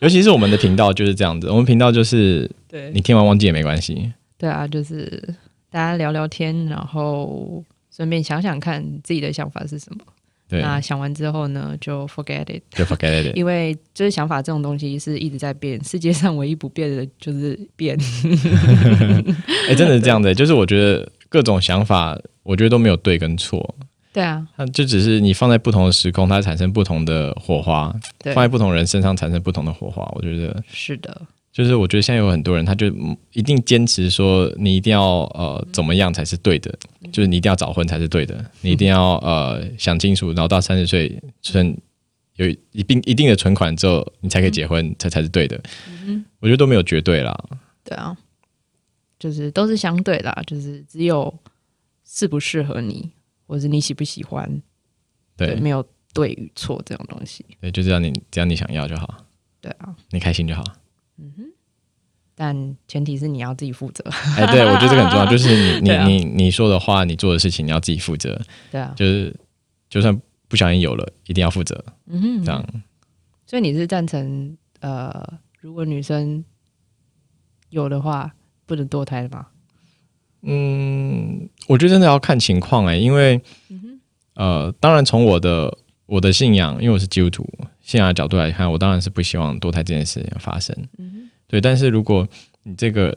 尤其是我们的频道就是这样子，我们频道就是对你听完忘记也没关系。对啊，就是大家聊聊天，然后顺便想想看自己的想法是什么。对，那想完之后呢，就 forget it，就 forget it。因为就是想法这种东西是一直在变，世界上唯一不变的就是变。哎，真的是这样的，就是我觉得各种想法，我觉得都没有对跟错。对啊，它就只是你放在不同的时空，它产生不同的火花；放在不同人身上产生不同的火花。我觉得是的，就是我觉得现在有很多人，他就一定坚持说你一定要呃怎么样才是对的，就是你一定要早婚才是对的，你一定要呃想清楚，然后到三十岁存有一定一定的存款之后，你才可以结婚，才才是对的。我觉得都没有绝对啦。对啊，就是都是相对啦，就是只有适不适合你。或者你喜不喜欢？对，没有对与错这种东西。对，就只要你只要你想要就好。对啊，你开心就好。嗯哼。但前提是你要自己负责。哎，对，我觉得这个很重要，就是你 你你你说的话，你做的事情，你要自己负责。对啊。就是就算不小心有了，一定要负责。嗯哼。这样。所以你是赞成呃，如果女生有的话，不能堕胎的吗？嗯，我觉得真的要看情况哎，因为，呃，当然从我的我的信仰，因为我是基督徒，信仰的角度来看，我当然是不希望堕胎这件事情发生。对，但是如果你这个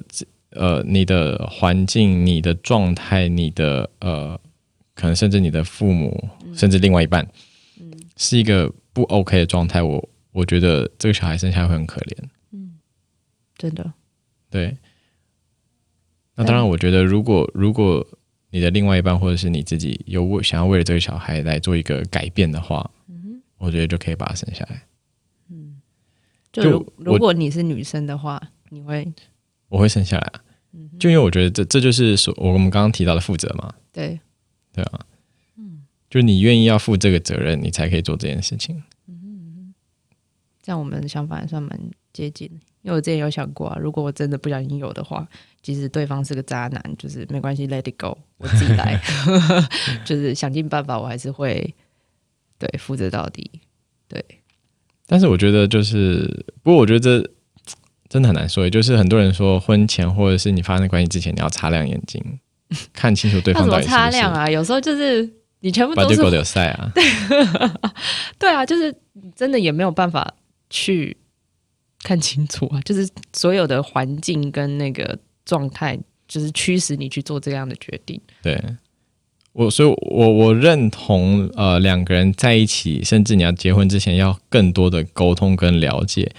呃，你的环境、你的状态、你的呃，可能甚至你的父母，甚至另外一半，是一个不 OK 的状态，我我觉得这个小孩生下来会很可怜。嗯，真的，对。那当然，我觉得如果如果你的另外一半或者是你自己有为想要为了这个小孩来做一个改变的话，嗯，我觉得就可以把他生下来。嗯，就如果你是女生的话，你会我会生下来，啊，嗯就因为我觉得这这就是说我们刚刚提到的负责嘛。对，对啊，嗯，就是你愿意要负这个责任，你才可以做这件事情。嗯，这样我们的想法还算蛮接近。因为我之前有想过啊，如果我真的不小心有的话，即使对方是个渣男，就是没关系，Let it go，我自己来，就是想尽办法，我还是会对负责到底。对，但是我觉得就是，不过我觉得这真的很难说，也就是很多人说婚前或者是你发生关系之前，你要擦亮眼睛，看清楚对方 到底是擦亮啊。有时候就是你全部都是有赛啊，对啊，就是真的也没有办法去。看清楚啊，就是所有的环境跟那个状态，就是驱使你去做这样的决定。对我，所以我我认同，呃，两个人在一起，甚至你要结婚之前，要更多的沟通跟了解。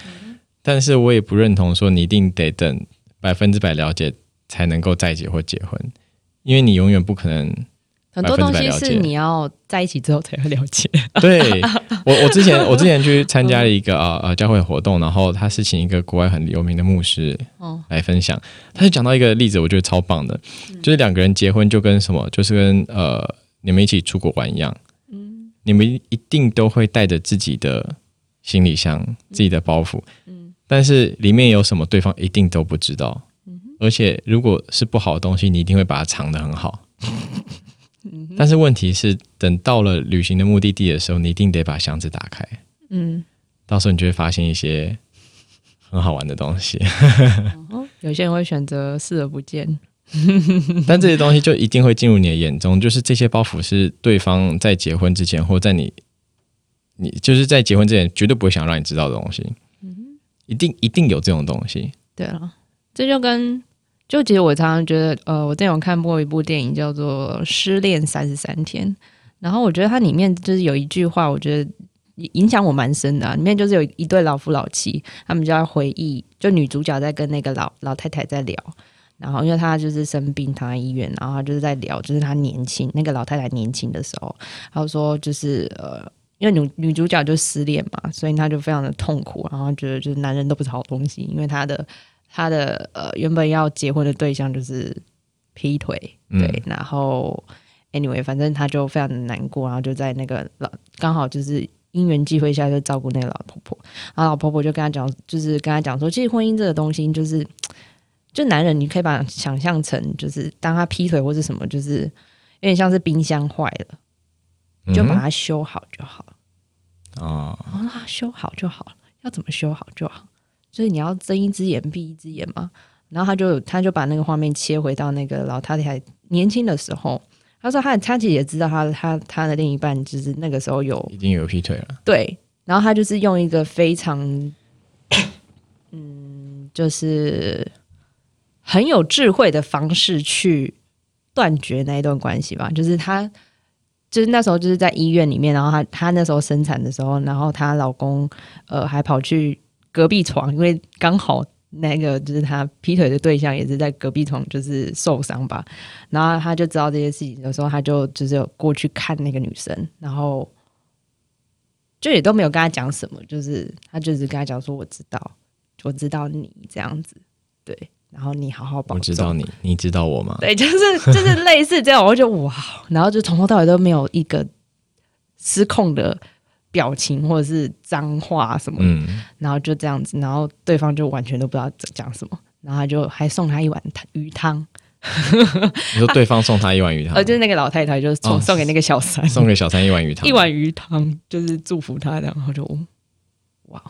但是我也不认同说你一定得等百分之百了解才能够在一起或结婚，因为你永远不可能。很多东西是你要在一起之后才会了解。对我，我之前我之前去参加了一个呃呃教会活动，然后他是请一个国外很有名的牧师来分享，他就讲到一个例子，我觉得超棒的，就是两个人结婚就跟什么，就是跟呃你们一起出国玩一样，嗯，你们一定都会带着自己的行李箱、自己的包袱，嗯，但是里面有什么，对方一定都不知道，嗯，而且如果是不好的东西，你一定会把它藏得很好。但是问题是，等到了旅行的目的地的时候，你一定得把箱子打开。嗯，到时候你就会发现一些 很好玩的东西。有些人会选择视而不见，但这些东西就一定会进入你的眼中。就是这些包袱是对方在结婚之前，或在你你就是在结婚之前绝对不会想让你知道的东西。嗯，一定一定有这种东西。对了，这就跟。就其实我常常觉得，呃，我之前有看过一部电影叫做《失恋三十三天》，然后我觉得它里面就是有一句话，我觉得影响我蛮深的。里面就是有一对老夫老妻，他们就在回忆，就女主角在跟那个老老太太在聊，然后因为她就是生病躺在医院，然后她就是在聊，就是她年轻那个老太太年轻的时候，她说就是呃，因为女女主角就失恋嘛，所以她就非常的痛苦，然后觉得就是男人都不是好东西，因为她的他的呃原本要结婚的对象就是劈腿，对，然后 anyway 反正他就非常的难过，然后就在那个老刚好就是因缘际会下就照顾那个老婆婆，然后老婆婆就跟他讲，就是跟他讲说，其实婚姻这个东西就是。就男人，你可以把想象成就是当他劈腿或是什么，就是有点像是冰箱坏了，就把它修好就好了。哦，啊，修好就好了，要怎么修好就好？所以你要睁一只眼闭一只眼嘛。然后他就他就把那个画面切回到那个老太太年轻的时候，他说他他其实也知道他他他的另一半就是那个时候有已经有劈腿了。对，然后他就是用一个非常嗯，就是。很有智慧的方式去断绝那一段关系吧，就是他，就是那时候就是在医院里面，然后她她那时候生产的时候，然后她老公呃还跑去隔壁床，因为刚好那个就是他劈腿的对象也是在隔壁床，就是受伤吧，然后他就知道这些事情的时候，他就就是有过去看那个女生，然后就也都没有跟他讲什么，就是他就是跟他讲说我知道，我知道你这样子，对。然后你好好保重。我知道你，你知道我吗？对，就是就是类似这样，我就哇，然后就从头到尾都没有一个失控的表情或者是脏话什么，嗯，然后就这样子，然后对方就完全都不知道讲什么，然后就还送他一碗鱼汤。你说对方送他一碗鱼汤，呃，就是那个老太太，就是送送给那个小三，送给小三一碗鱼汤，一碗鱼汤就是祝福他，然后就哇。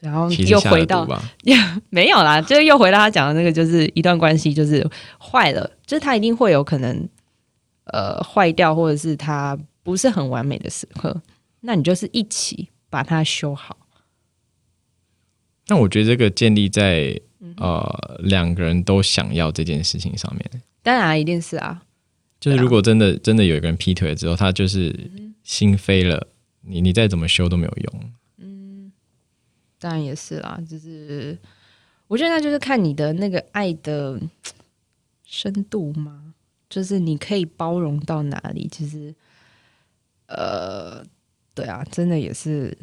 然后又回到，没有啦，就是又回到他讲的那个，就是一段关系就是坏了，就是他一定会有可能呃坏掉，或者是他不是很完美的时刻，那你就是一起把它修好。那我觉得这个建立在呃两个人都想要这件事情上面，当然一定是啊，就是如果真的真的有一个人劈腿之后，他就是心飞了，你你再怎么修都没有用。嗯当然也是啦，就是我觉得那就是看你的那个爱的深度嘛，就是你可以包容到哪里。其实，呃，对啊，真的也是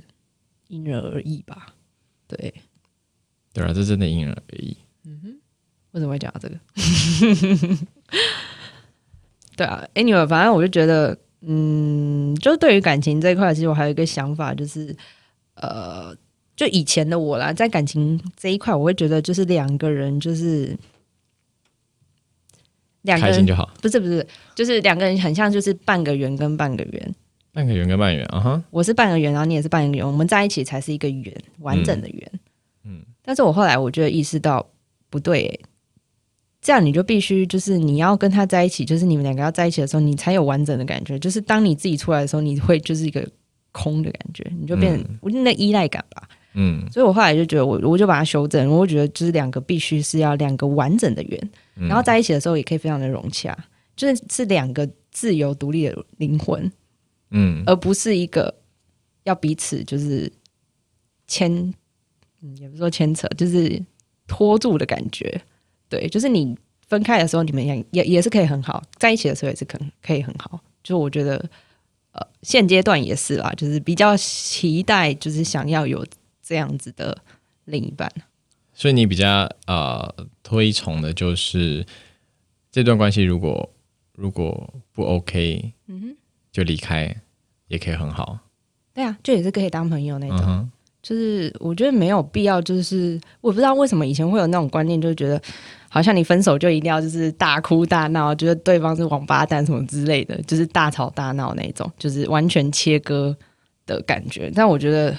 因人而异吧。对，对啊，这真的因人而异。嗯哼，为什么会讲到这个？对啊，anyway，反正我就觉得，嗯，就对于感情这一块，其实我还有一个想法，就是呃。就以前的我啦，在感情这一块，我会觉得就是两个人就是两个人就好，不是不是，就是两个人很像就是半个圆跟半个圆，半个圆跟半圆啊哈，我是半个圆，然后你也是半个圆，我们在一起才是一个圆，完整的圆。嗯，但是我后来我觉得意识到不对，这样你就必须就是你要跟他在一起，就是你们两个要在一起的时候，你才有完整的感觉。就是当你自己出来的时候，你会就是一个空的感觉，你就变我那依赖感吧。嗯，所以我后来就觉得，我我就把它修正，我觉得就是两个必须是要两个完整的圆，然后在一起的时候也可以非常的融洽，就是是两个自由独立的灵魂，嗯，而不是一个要彼此就是牵，嗯，也不是说牵扯，就是拖住的感觉，对，就是你分开的时候你们也也也是可以很好，在一起的时候也是可可以很好，就我觉得，呃，现阶段也是啦，就是比较期待，就是想要有。这样子的另一半，所以你比较呃推崇的就是这段关系，如果如果不 OK，嗯哼，就离开也可以很好。对啊，就也是可以当朋友那种。就是我觉得没有必要，就是我不知道为什么以前会有那种观念，就是觉得好像你分手就一定要就是大哭大闹，觉得对方是王八蛋什么之类的，就是大吵大闹那种，就是完全切割的感觉。但我觉得。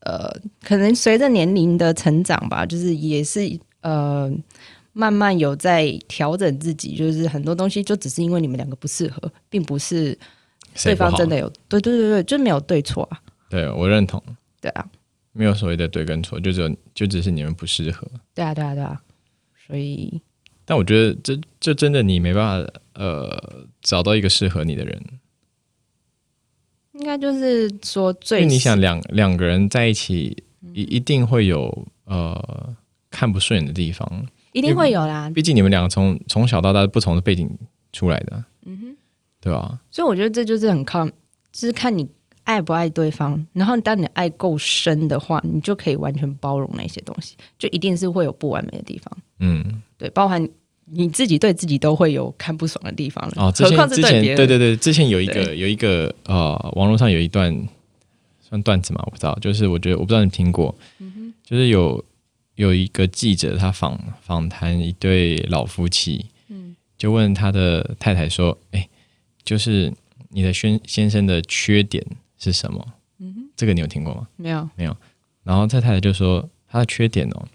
呃，可能随着年龄的成长吧，就是也是呃，慢慢有在调整自己。就是很多东西就只是因为你们两个不适合，并不是对方真的有对对对对，就没有对错啊。对我认同。对啊，没有所谓的对跟错，就只有就只是你们不适合。对啊，对啊，对啊。所以，但我觉得这这真的你没办法呃找到一个适合你的人。应该就是说，最你想两两个人在一起，一一定会有呃看不顺眼的地方。一定会有啦。毕竟你们两个从从小到大不同的背景出来的，嗯哼，对啊？所以我觉得这就是很看，就是看你爱不爱对方。然后当你爱够深的话，你就可以完全包容那些东西，就一定是会有不完美的地方。嗯，对，包含你自己对自己都会有看不爽的地方了。哦，之前之前。对对对，之前有一个有一个呃，网络上有一段算段子嘛，我不知道，就是我觉得我不知道你听过，就是有有一个记者他访访谈一对老夫妻，嗯就问他的太太说，哎，就是你的先先生的缺点是什么？这个你有听过吗？没有，没有然后他太太就说他的缺点哦，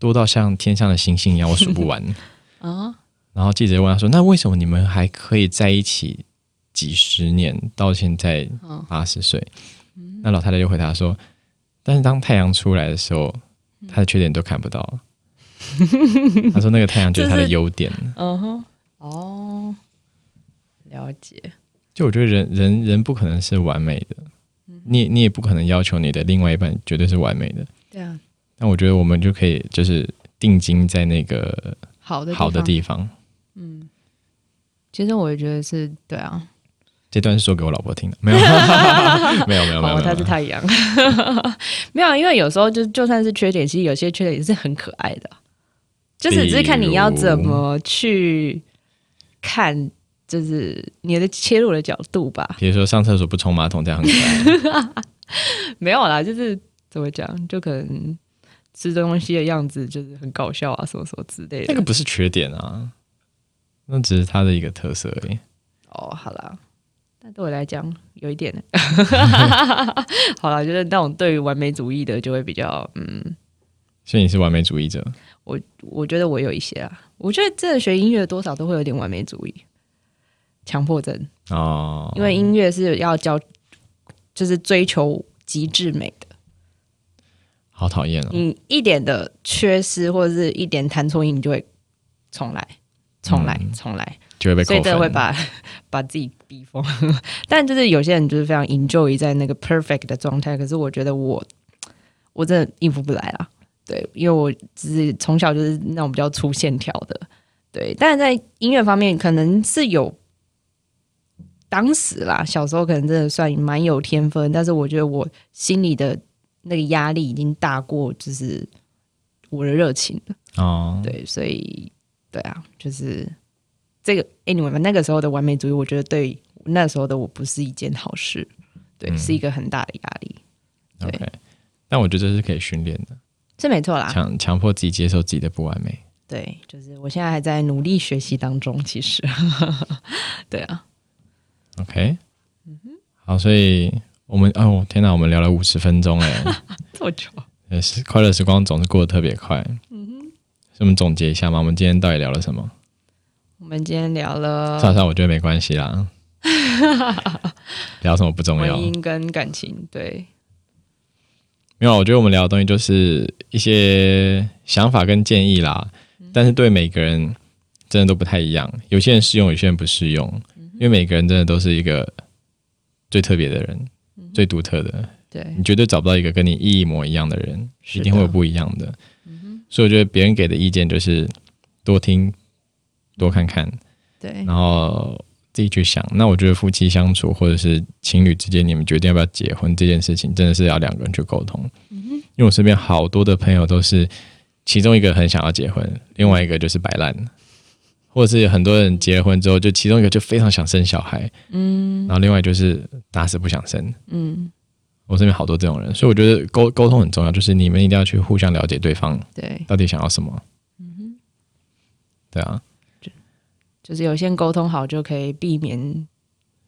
多到像天上的星星一样，我数不完。啊，然后记者问他说：“那为什么你们还可以在一起几十年，到现在八十岁？”那老太太就回答说：“但是当太阳出来的时候，他的缺点都看不到了。”他说：“那个太阳就是他的优点。嗯哼，哦，了解。就我觉得人人人不可能是完美的，你你也不可能要求你的另外一半绝对是完美的。对啊，但我觉得我们就可以就是定睛在那个好的好的地方。嗯。其实我也觉得是对啊，这段是说给我老婆听的，没有，没有，没有，没有，哦，没有。他是太阳，没有，因为有时候就就算是缺点，其实有些缺点也是很可爱的，就是只是看你要怎么去看，就是你的切入的角度吧。比如说上厕所不冲马桶，这样很可爱。没有啦，就是怎么讲，就可能吃东西的样子就是很搞笑啊，什么什么之类的。那个不是缺点啊，那只是他的一个特色而已。哦，好啦，但对我来讲有一点，好啦，就是那种对于完美主义的就会比较，嗯，所以你是完美主义者，我我觉得我有一些啊，我觉得真的学音乐多少都会有点完美主义、强迫症，哦，因为音乐是要教，就是追求极致美的，好讨厌哦。你一点的缺失或者是一点弹错音，你就会重来、重来、重来。就会被所以扣分。真的会把 把自己逼疯。但就是有些人就是非常 enjoy 在那个 perfect 的状态，可是我觉得我我真的应付不来啦。对，因为我只是从小就是那种比较粗线条的，对。但是在音乐方面，可能是有当时啦，小时候可能真的算蛮有天分，但是我觉得我心里的那个压力已经大过就是我的热情了。哦，对，所以对啊，就是这个 anyway 吧，那个时候的完美主义，我觉得对那时候的我不是一件好事，对，是一个很大的压力，对。OK，但我觉得这是可以训练的，是没错啦。强强迫自己接受自己的不完美。对，就是我现在还在努力学习当中，其实，对啊，OK，好，所以我们哦，天哪，我们聊了五十分钟哎，这么久，也是快乐时光总是过得特别快。嗯哼，所以我们总结一下嘛，我们今天到底聊了什么？我们今天聊了算了算了，我觉得没关系啦，聊什么不重要。婚要。姻跟感情，对，没有，我觉得我们聊的东西就是一些想法跟建议啦，但是对每个人真的都不太一样，有些人适用，有些人不适用，因为每个人真的都是一个最特别的人，最独特的，对，你绝对找不到一个跟你一模一样的人，的。一定会有不一样的。所以我觉得别人给的意见就是多听、多看看，对，然后自己去想。那我觉得夫妻相处或者是情侣之间，你们决定要不要结婚这件事情，真的是要两个人去沟通。因为我身边好多的朋友都是，其中一个很想要结婚，另外一个就是摆烂，或者是很多人结了婚之后，就其中一个就非常想生小孩，嗯，然后另外就是打死不想生，嗯，我身边好多这种人，所以我觉得沟沟通很重要，就是你们一定要去互相了解对方对，到底想要什么。嗯哼。对啊，就就是有先沟通好，就可以避免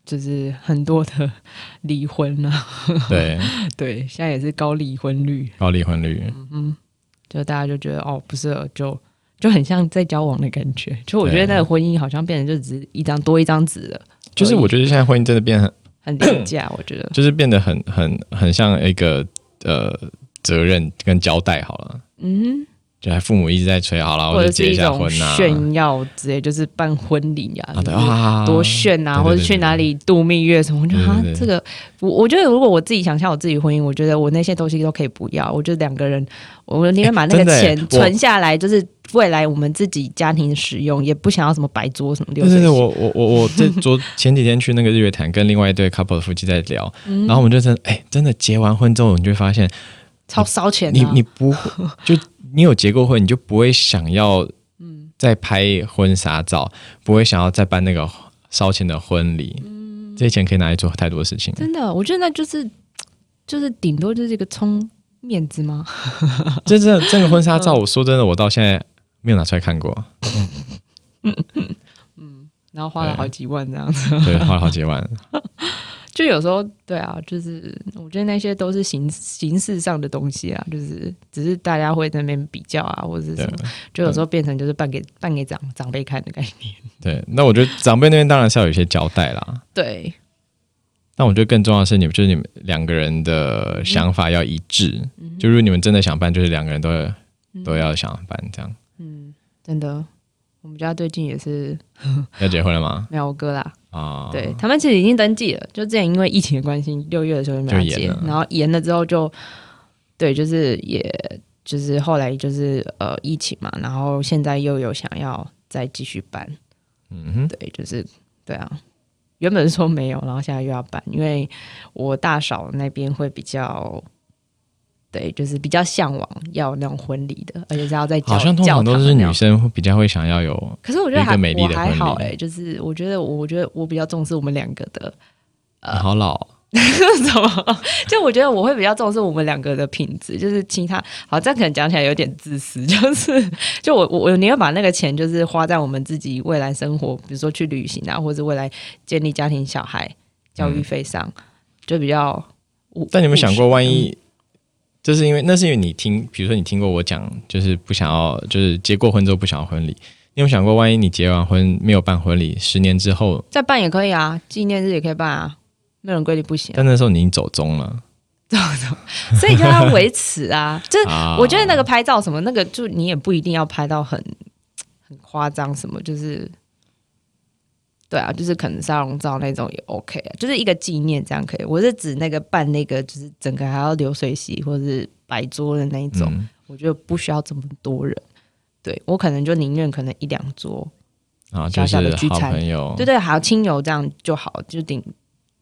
就是很多的离婚啊。对，对，现在也是高离婚率，高离婚率，嗯就大家就觉得哦不适合，就就很像在交往的感觉。就我觉得那个婚姻好像变成就只是一张多一张纸了，就是我觉得现在婚姻真的变很，很廉价。我觉得，就是变得很很很像一个呃责任跟交代好了。嗯就还父母一直在催，好了，我就结一下婚呐、炫耀之类，就是办婚礼呀，啊，多炫啊，或者去哪里度蜜月什么，我觉得啊这个我我觉得如果我自己想象我自己婚姻，我觉得我那些东西都可以不要，我觉得两个人，我宁愿把那个钱存下来，就是未来我们自己家庭使用，也不想要什么白桌什么的对对对，我我我我这昨 前几天去那个日月潭，跟另外一对 couple 的夫妻在聊，嗯。然后我们就真的哎、真的结完婚之后，你就会发现，超烧钱的你啊、你不会就你有结过婚，你就不会想要嗯。再拍婚纱照，不会想要再办那个烧钱的婚礼，嗯。这些钱可以拿来做太多事情。真的，我觉得那就是就是顶多就是一个充面子吗？这真的这个婚纱照，我说真的，我到现在没有拿出来看过，嗯。然后花了好几万这样子，对，花了好几万。就有时候对啊，就是我觉得那些都是形形式上的东西啊，就是只是大家会在那边比较啊，或者是什么，就有时候变成就是办给办给长长辈看的概念。对，那我觉得长辈那边当然是要有一些交代啦。对，但我觉得更重要的是，你们就是你们两个人的想法要一致。嗯就如果你们真的想办，就是两个人都要、都要想办，这样。嗯，真的，我们家最近也是 要结婚了吗？没有我哥啦，啊、对他们其实已经登记了，就之前因为疫情的关系，六月的时候就没有结然后延了之后就，对，就是也就是后来就是呃疫情嘛，然后现在又有想要再继续办，嗯哼，对，就是对啊，原本说没有，然后现在又要办，因为我大嫂那边会比较。对，就是比较向往要那种婚礼的，而且是要在教好像通常都是女生会比较会想要有，可是我觉得还一个美丽我的婚礼还好哎、就是我觉得我我觉得我比较重视我们两个的，呃好老，什么？就我觉得我会比较重视我们两个的品质，就是其他好，这样可能讲起来有点自私，就是就我我我宁愿把那个钱就是花在我们自己未来生活，比如说去旅行啊，或者未来建立家庭、小孩教育费上，就比较务。但你有没有想过，万一就是因为那是因为你听，比如说你听过我讲，就是不想要，就是结过婚之后不想要婚礼。你有想过，万一你结完婚没有办婚礼，十年之后，再办也可以啊，纪念日也可以办啊，没有人规定不行啊、但那时候你已经走中了所以就要维持啊。就是啊！我觉得那个拍照什么，那个就你也不一定要拍到很很夸张，什么就是，对啊，就是可能沙龙照那种也 OK 啊，就是一个纪念这样可以。我是指那个办那个，就是整个还要流水席或者是摆桌的那一种，嗯我觉得不需要这么多人。对我可能就宁愿可能一两桌，啊，小小的聚餐对对，还有亲友这样就好，就顶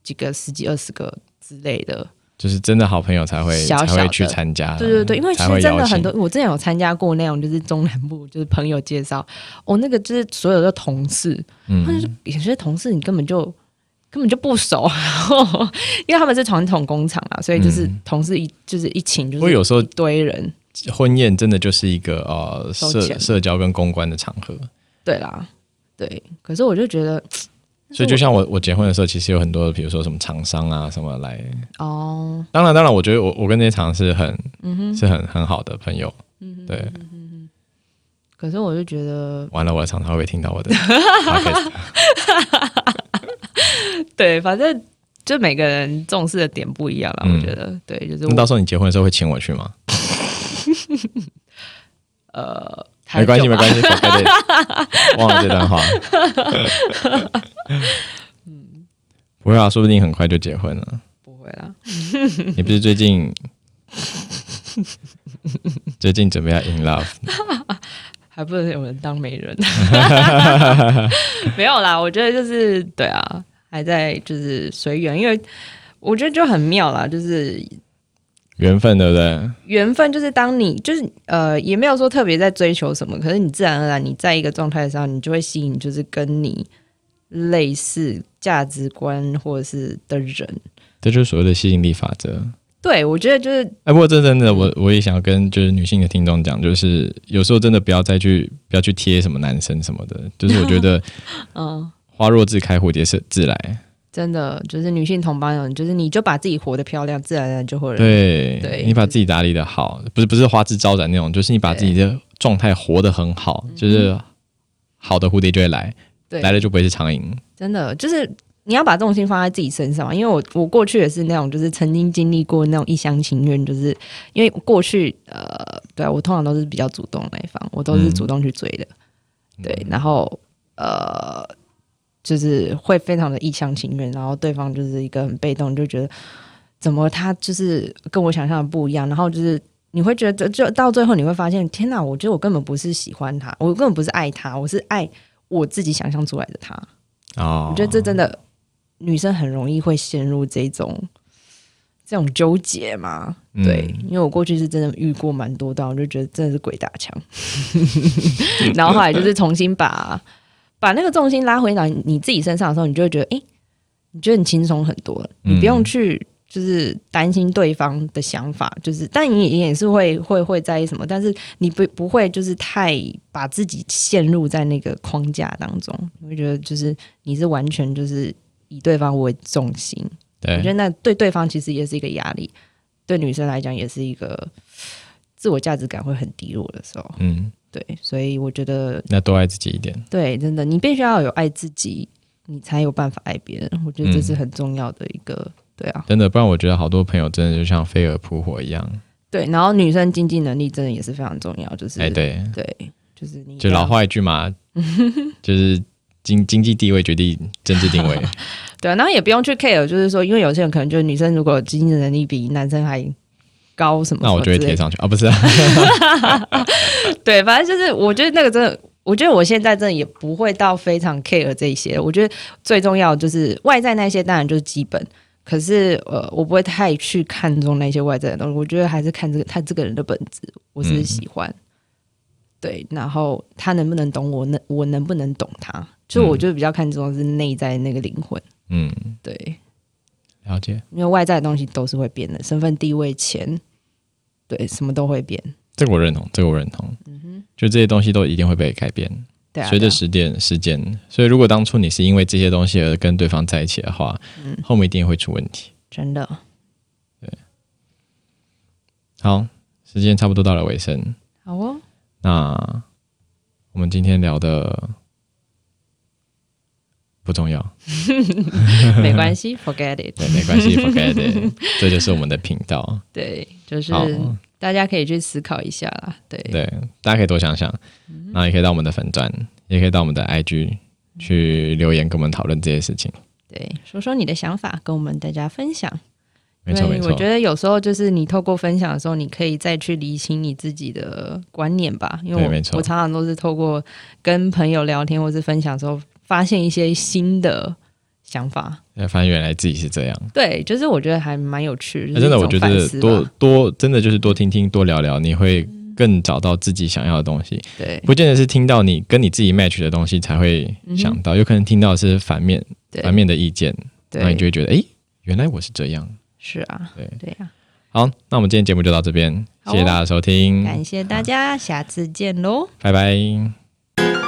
几个十几二十个之类的。就是真的好朋友才会小小才会去参加，对对对，因为其实真的很多，我之前有参加过那种就是中南部就是朋友介绍，哦，那个就是所有的同事，嗯。或者是有些同事你根本就根本就不熟，然 后因为他们是传统工厂啊，所以就是嗯。同事一就是一请就是有时候一堆人，婚宴真的就是一个呃社社交跟公关的场合，对啦，对，可是我就觉得所以就像我我结婚的时候，其实有很多比如说什么厂商啊什么来，哦，当然当然，我觉得我我跟那些厂商是很嗯，是很很好的朋友，对，可是我就觉得 完了我的厂商会不会听到我的 对，反正就每个人重视的点不一样了，嗯。我觉得。对，就是我那到时候你结婚的时候会请我去吗？呃，没关系，没，关系，对对，忘了这段话。不会啊，说不定很快就结婚了。不会啦。你不是最近 最近准备要 in love？还不能有人当媒人，没有啦。我觉得就是对啊，还在就是随缘，因为我觉得就很妙啦，就是缘分对不对？缘分，就是当你就是呃，也没有说特别在追求什么，可是你自然而然你在一个状态的时候，你就会吸引就是跟你类似价值观或者是的人。这就是所谓的吸引力法则。对，我觉得就是哎，不过这真的，我我也想要跟就是女性的听众讲，就是有时候真的不要再去不要去贴什么男生什么的，就是我觉得 嗯。花若自开，蝴蝶是自来。真的就是女性同胞人，就是你就把自己活得漂亮，自然而然就会对，对你把自己打理的好，不是不是花枝招展那种，就是你把自己的状态活得很好，就是好的蝴蝶就会来，对来了就不会是苍蝇。真的就是你要把重心放在自己身上。因为我我过去也是那种，就是曾经经历过那种一厢情愿，就是因为过去呃对啊，我通常都是比较主动那一方，我都是主动去追的，对，然后呃，就是会非常的一厢情愿，然后对方就是一个很被动，就觉得怎么他就是跟我想象的不一样，然后就是你会觉得就到最后你会发现，天哪，我觉得我根本不是喜欢他，我根本不是爱他，我是爱我自己想象出来的他。哦，我觉得这真的女生很容易会陷入这种这种纠结嘛。嗯对，因为我过去是真的遇过蛮多的，我就觉得真的是鬼打墙。然后后来就是重新把把那个重心拉回到你自己身上的时候，你就会觉得，诶，你觉得很轻松很多了，你不用去就是担心对方的想法，就是，但你也是会会会在意什么，但是你不不会就是太把自己陷入在那个框架当中，你会觉得就是你是完全就是以对方为重心，我觉得那对对方其实也是一个压力，对女生来讲也是一个自我价值感会很低落的时候。嗯，对，所以我觉得那多爱自己一点。对，真的，你必须要有爱自己，你才有办法爱别人。我觉得这是很重要的一个，对啊，真的，不然我觉得好多朋友真的就像飞蛾扑火一样。对。然后女生经济能力真的也是非常重要，就是哎，对，对，就是你就老话一句嘛，就是经经济地位决定政治定位。对啊，然后也不用去 care，就是说，因为有些人可能就是女生如果经济能力比男生还高什么，那我就会贴上去啊，不是啊？对，反正就是我觉得那个真的，我觉得我现在真的也不会到非常 care 这些。我觉得最重要的就是外在那些，当然就是基本。可是呃，我不会太去看重那些外在的东西。我觉得还是看这个他这个人的本质，我是喜欢。对，然后他能不能懂我，能我能不能懂他？就我就比较看重的是内在那个灵魂。嗯，对，了解。因为外在的东西都是会变的，身份、地位、钱，对，什么都会变。这个我认同，这个我认同。嗯哼就这些东西都一定会被改变，对啊，随着时间时间。所以，如果当初你是因为这些东西而跟对方在一起的话，嗯后面一定会出问题。真的对好，时间差不多到了尾声，好哦。那我们今天聊的不重要，没关系，forget it。对，没关系，forget it，这就是我们的频道。对，就是，大家可以去思考一下啦。对，对，大家可以多想想，然后也可以到我们的粉钻，也可以到我们的 IG 去留言跟我们讨论这些事情。对，说说你的想法，跟我们大家分享。没错，我，觉得有时候就是你透过分享的时候，你可以再去理清你自己的观念吧。因为我我常常都是透过跟朋友聊天或是分享的时候，发现一些新的想法。才发现原来自己是这样。对，就是我觉得还蛮有趣真的，我觉得多多真的就是多听听、多聊聊，你会更找到自己想要的东西。对不见得是听到你跟你自己 match 的东西才会想到，有可能听到是反面反面的意见，对那你就会觉得，哎，原来我是这样。是啊，对对啊。好，那我们今天节目就到这边，谢谢大家收听，感谢大家，下次见喽。拜拜。